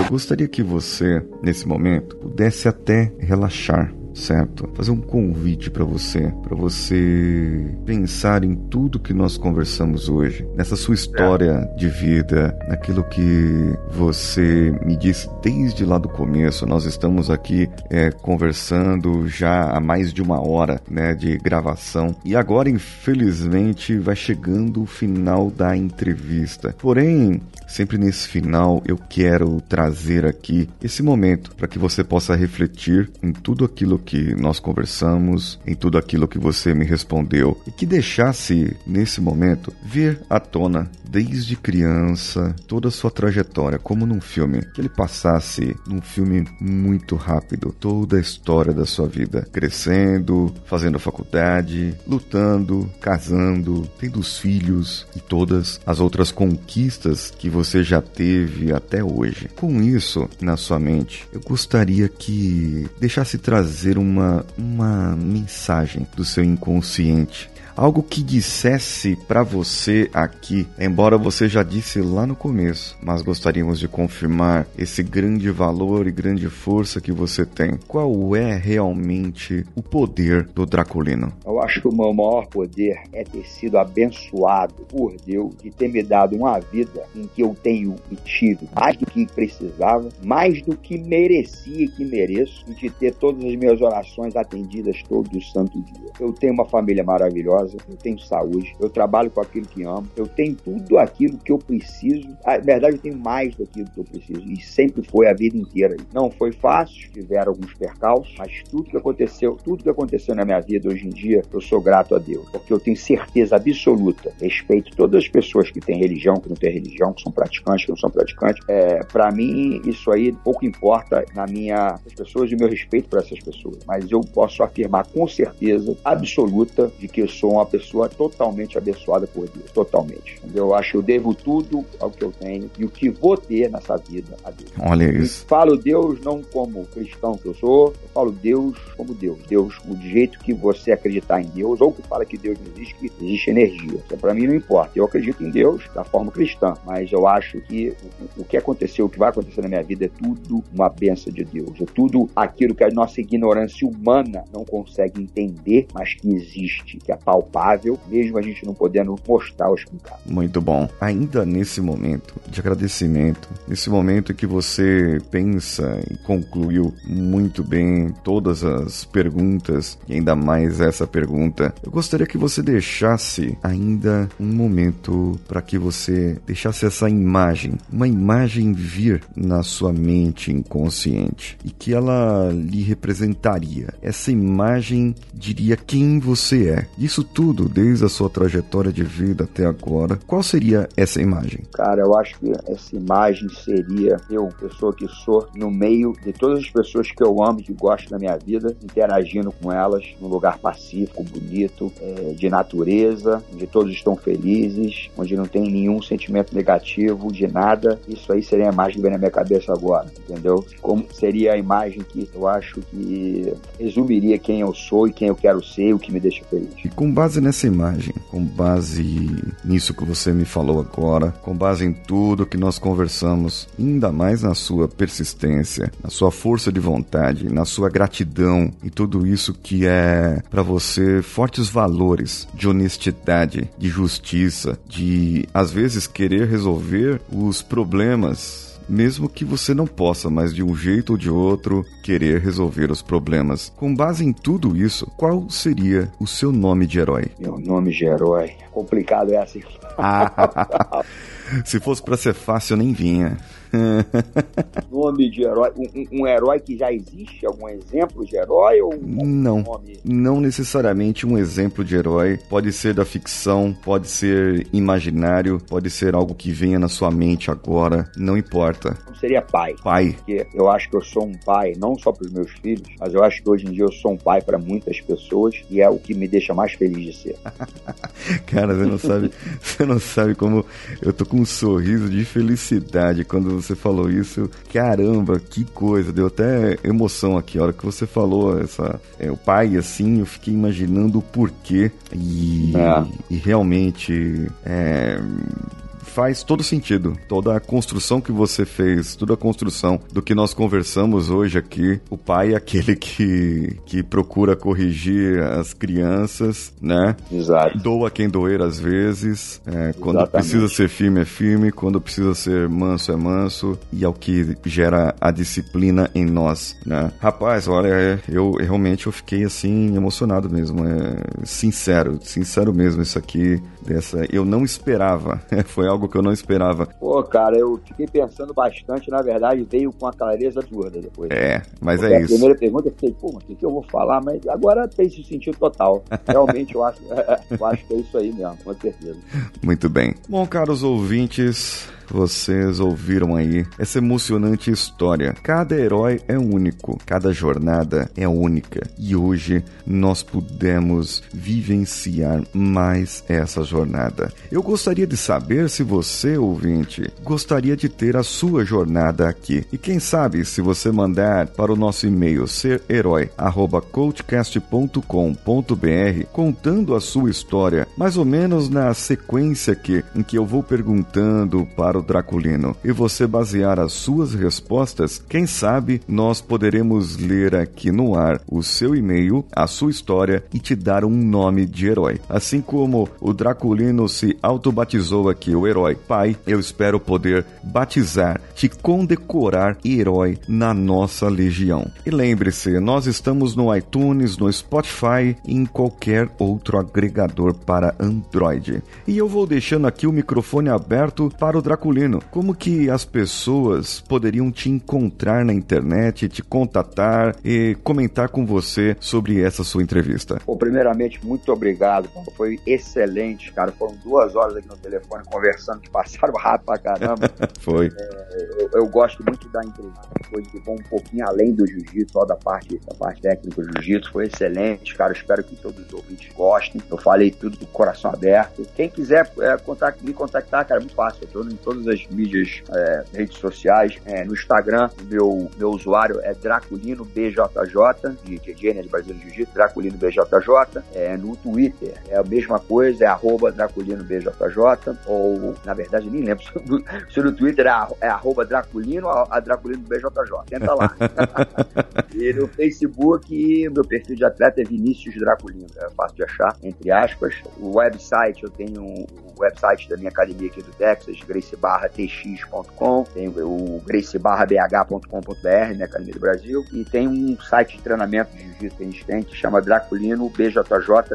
[SPEAKER 1] Eu gostaria que você, nesse momento, pudesse até relaxar certo? Fazer um convite para você, para você pensar em tudo que nós conversamos hoje, nessa sua história de vida, naquilo que você me disse desde lá do começo. Nós estamos aqui é, conversando já há mais de uma hora, né, de gravação e agora, infelizmente, vai chegando o final da entrevista. Porém, sempre nesse final eu quero trazer aqui esse momento para que você possa refletir em tudo aquilo que nós conversamos, em tudo aquilo que você me respondeu e que deixasse nesse momento vir à tona desde criança toda a sua trajetória, como num filme, que ele passasse num filme muito rápido toda a história da sua vida, crescendo, fazendo faculdade, lutando, casando, tendo os filhos e todas as outras conquistas que você já teve até hoje. Com isso na sua mente, eu gostaria que deixasse trazer uma, uma mensagem do seu inconsciente algo que dissesse para você aqui, embora você já disse lá no começo, mas gostaríamos de confirmar esse grande valor e grande força que você tem. Qual é realmente o poder do Draculino?
[SPEAKER 4] Eu acho que o meu maior poder é ter sido abençoado por Deus e ter me dado uma vida em que eu tenho e tive mais do que precisava, mais do que merecia e que mereço, e de ter todas as minhas orações atendidas todo santo dia. Eu tenho uma família maravilhosa maravilhosa, eu tenho saúde, eu trabalho com aquilo que amo, eu tenho tudo aquilo que eu preciso. Na verdade, eu tenho mais daquilo que eu preciso e sempre foi a vida inteira. Não foi fácil, tiveram alguns percalços, mas tudo que aconteceu, tudo que aconteceu na minha vida hoje em dia, eu sou grato a Deus, porque eu tenho certeza absoluta, respeito todas as pessoas que têm religião, que não têm religião, que são praticantes, que não são praticantes. É, para mim, isso aí pouco importa na minha as pessoas e o meu respeito para essas pessoas, mas eu posso afirmar com certeza absoluta de que eu sou uma pessoa totalmente abençoada por Deus, totalmente. Eu acho que eu devo tudo ao que eu tenho e o que vou ter nessa vida a Deus.
[SPEAKER 1] Olha isso.
[SPEAKER 4] E falo Deus não como cristão que eu sou, eu falo Deus como Deus. Deus, o jeito que você acreditar em Deus, ou que fala que Deus não existe, que existe energia. Isso para mim não importa. Eu acredito em Deus da forma cristã, mas eu acho que o, o que aconteceu, o que vai acontecer na minha vida é tudo uma benção de Deus. É tudo aquilo que a nossa ignorância humana não consegue entender, mas que existe, que é palpável, mesmo a gente não podendo mostrar ou explicar.
[SPEAKER 1] Muito bom. Ainda nesse momento de agradecimento, nesse momento que você pensa e concluiu muito bem todas as perguntas, e ainda mais essa pergunta, eu gostaria que você deixasse ainda um momento para que você deixasse essa imagem, uma imagem vir na sua mente inconsciente e que ela lhe representaria. Essa imagem diria quem você é. Isso tudo, desde a sua trajetória de vida até agora, qual seria essa imagem?
[SPEAKER 4] Cara, eu acho que essa imagem seria eu, pessoa que sou, no meio de todas as pessoas que eu amo e que gosto da minha vida, interagindo com elas num lugar pacífico, bonito, é, de natureza, onde todos estão felizes, onde não tem nenhum sentimento negativo de nada. Isso aí seria a imagem que vem na minha cabeça agora, entendeu? Como seria a imagem que eu acho que resumiria quem eu sou e quem eu quero ser, o que me deixa feliz.
[SPEAKER 1] E com base nessa imagem, com base nisso que você me falou agora, com base em tudo que nós conversamos, ainda mais na sua persistência, na sua força de vontade, na sua gratidão e tudo isso que é para você fortes valores de honestidade, de justiça, de às vezes querer resolver os problemas mesmo que você não possa, mas de um jeito ou de outro, querer resolver os problemas. Com base em tudo isso, qual seria o seu nome de herói?
[SPEAKER 4] Meu nome de herói. Complicado é assim. [laughs]
[SPEAKER 1] Se fosse para ser fácil, eu nem vinha. [laughs]
[SPEAKER 4] nome de herói. Um, um, herói que já existe? Algum exemplo de herói? Ou um
[SPEAKER 1] não.
[SPEAKER 4] Nome?
[SPEAKER 1] Não necessariamente um exemplo de herói. Pode ser da ficção, pode ser imaginário, pode ser algo que venha na sua mente agora. Não importa.
[SPEAKER 4] Seria pai.
[SPEAKER 1] Pai.
[SPEAKER 4] Porque eu acho que eu sou um pai, não só para os meus filhos, mas eu acho que hoje em dia eu sou um pai para muitas pessoas e é o que me deixa mais feliz de ser. [laughs]
[SPEAKER 1] Cara, você não sabe, você não sabe como eu tô com um sorriso de felicidade quando você falou isso. Caramba, que coisa, deu até emoção aqui. A hora que você falou essa, é, o pai, assim, eu fiquei imaginando o porquê. E, é. e realmente é, faz todo sentido. Toda a construção que você fez, toda a construção do que nós conversamos hoje aqui, o pai é aquele [laughs] que, que procura corrigir as crianças, né?
[SPEAKER 4] Exato.
[SPEAKER 1] Doa quem doer às vezes. É, quando precisa ser firme, é firme. Quando precisa ser manso, é manso. E é o que gera a disciplina em nós, né? Rapaz, olha, é, eu realmente eu fiquei assim emocionado mesmo. É, sincero, sincero mesmo isso aqui. Dessa, eu não esperava. [laughs] Foi algo algo que eu não esperava.
[SPEAKER 4] Pô, cara, eu fiquei pensando bastante, na verdade, veio com a clareza absurda depois.
[SPEAKER 1] É, mas
[SPEAKER 4] Porque
[SPEAKER 1] é
[SPEAKER 4] a
[SPEAKER 1] isso.
[SPEAKER 4] A primeira pergunta eu fiquei, pô, o que, que eu vou falar? Mas agora tem esse sentido total. Realmente eu acho, [laughs] eu acho que é isso aí mesmo, com certeza.
[SPEAKER 1] Muito bem. Bom, caros ouvintes, vocês ouviram aí essa emocionante história. Cada herói é único, cada jornada é única e hoje nós pudemos vivenciar mais essa jornada. Eu gostaria de saber se você, ouvinte, gostaria de ter a sua jornada aqui. E quem sabe se você mandar para o nosso e-mail serherói@coachcast.com.br contando a sua história, mais ou menos na sequência aqui em que eu vou perguntando para o Draculino e você basear as suas respostas, quem sabe nós poderemos ler aqui no ar o seu e-mail, a sua história e te dar um nome de herói. Assim como o Draculino se autobatizou aqui, o herói pai, eu espero poder batizar, te condecorar herói na nossa legião. E lembre-se, nós estamos no iTunes, no Spotify e em qualquer outro agregador para Android. E eu vou deixando aqui o microfone aberto para o Draculino masculino. Como que as pessoas poderiam te encontrar na internet, te contatar e comentar com você sobre essa sua entrevista?
[SPEAKER 4] Bom, primeiramente, muito obrigado. Foi excelente, cara. Foram duas horas aqui no telefone conversando, que passaram [laughs] rápido pra caramba. [laughs]
[SPEAKER 1] Foi.
[SPEAKER 4] É, eu, eu, gosto muito da entrevista. Foi que um pouquinho além do jiu-jitsu, só da parte, da parte técnica do jiu-jitsu. Foi excelente, cara. espero que todos os ouvintes gostem. Eu falei tudo do coração aberto. Quem quiser é, contact, me contactar, cara, é muito fácil. Eu tô em todas as mídias, é, redes sociais. É, no Instagram, meu, meu usuário é Draculino BJJ, de DJ, né, de Brasil Jiu-Jitsu, Draculino BJJ. É, no Twitter é a mesma coisa, é arroba Draculino BJJ, ou, na verdade, nem lembro [laughs] se no, se no Twitter é, é arroba Draculino, a Draculino BJJ. Tenta lá. [laughs] e no Facebook, meu perfil de atleta é Vinícius Draculino, é fácil de achar, entre aspas. O website, eu tenho o website da minha academia aqui do Texas, Gracie barra tx.com, tem o grace barra bh.com.br, né, Academia do Brasil, e tem um site de treinamento de jiu-jitsu que a gente tem que chama Draculino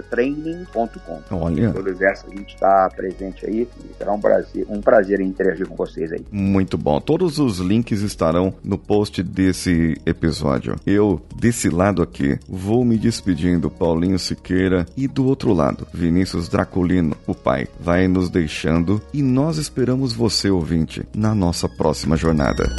[SPEAKER 4] Training.com.
[SPEAKER 1] Olha.
[SPEAKER 4] Todo o universo a gente está presente aí e será um prazer, um prazer em interagir com vocês aí.
[SPEAKER 1] Muito bom. Todos os links estarão no post desse episódio. Eu, desse lado aqui, vou me despedindo, Paulinho Siqueira, e do outro lado, Vinícius Draculino, o pai, vai nos deixando e nós esperamos você, ouvinte, na nossa próxima jornada.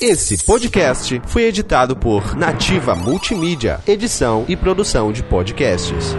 [SPEAKER 5] Esse podcast foi editado por Nativa Multimídia, edição e produção de podcasts.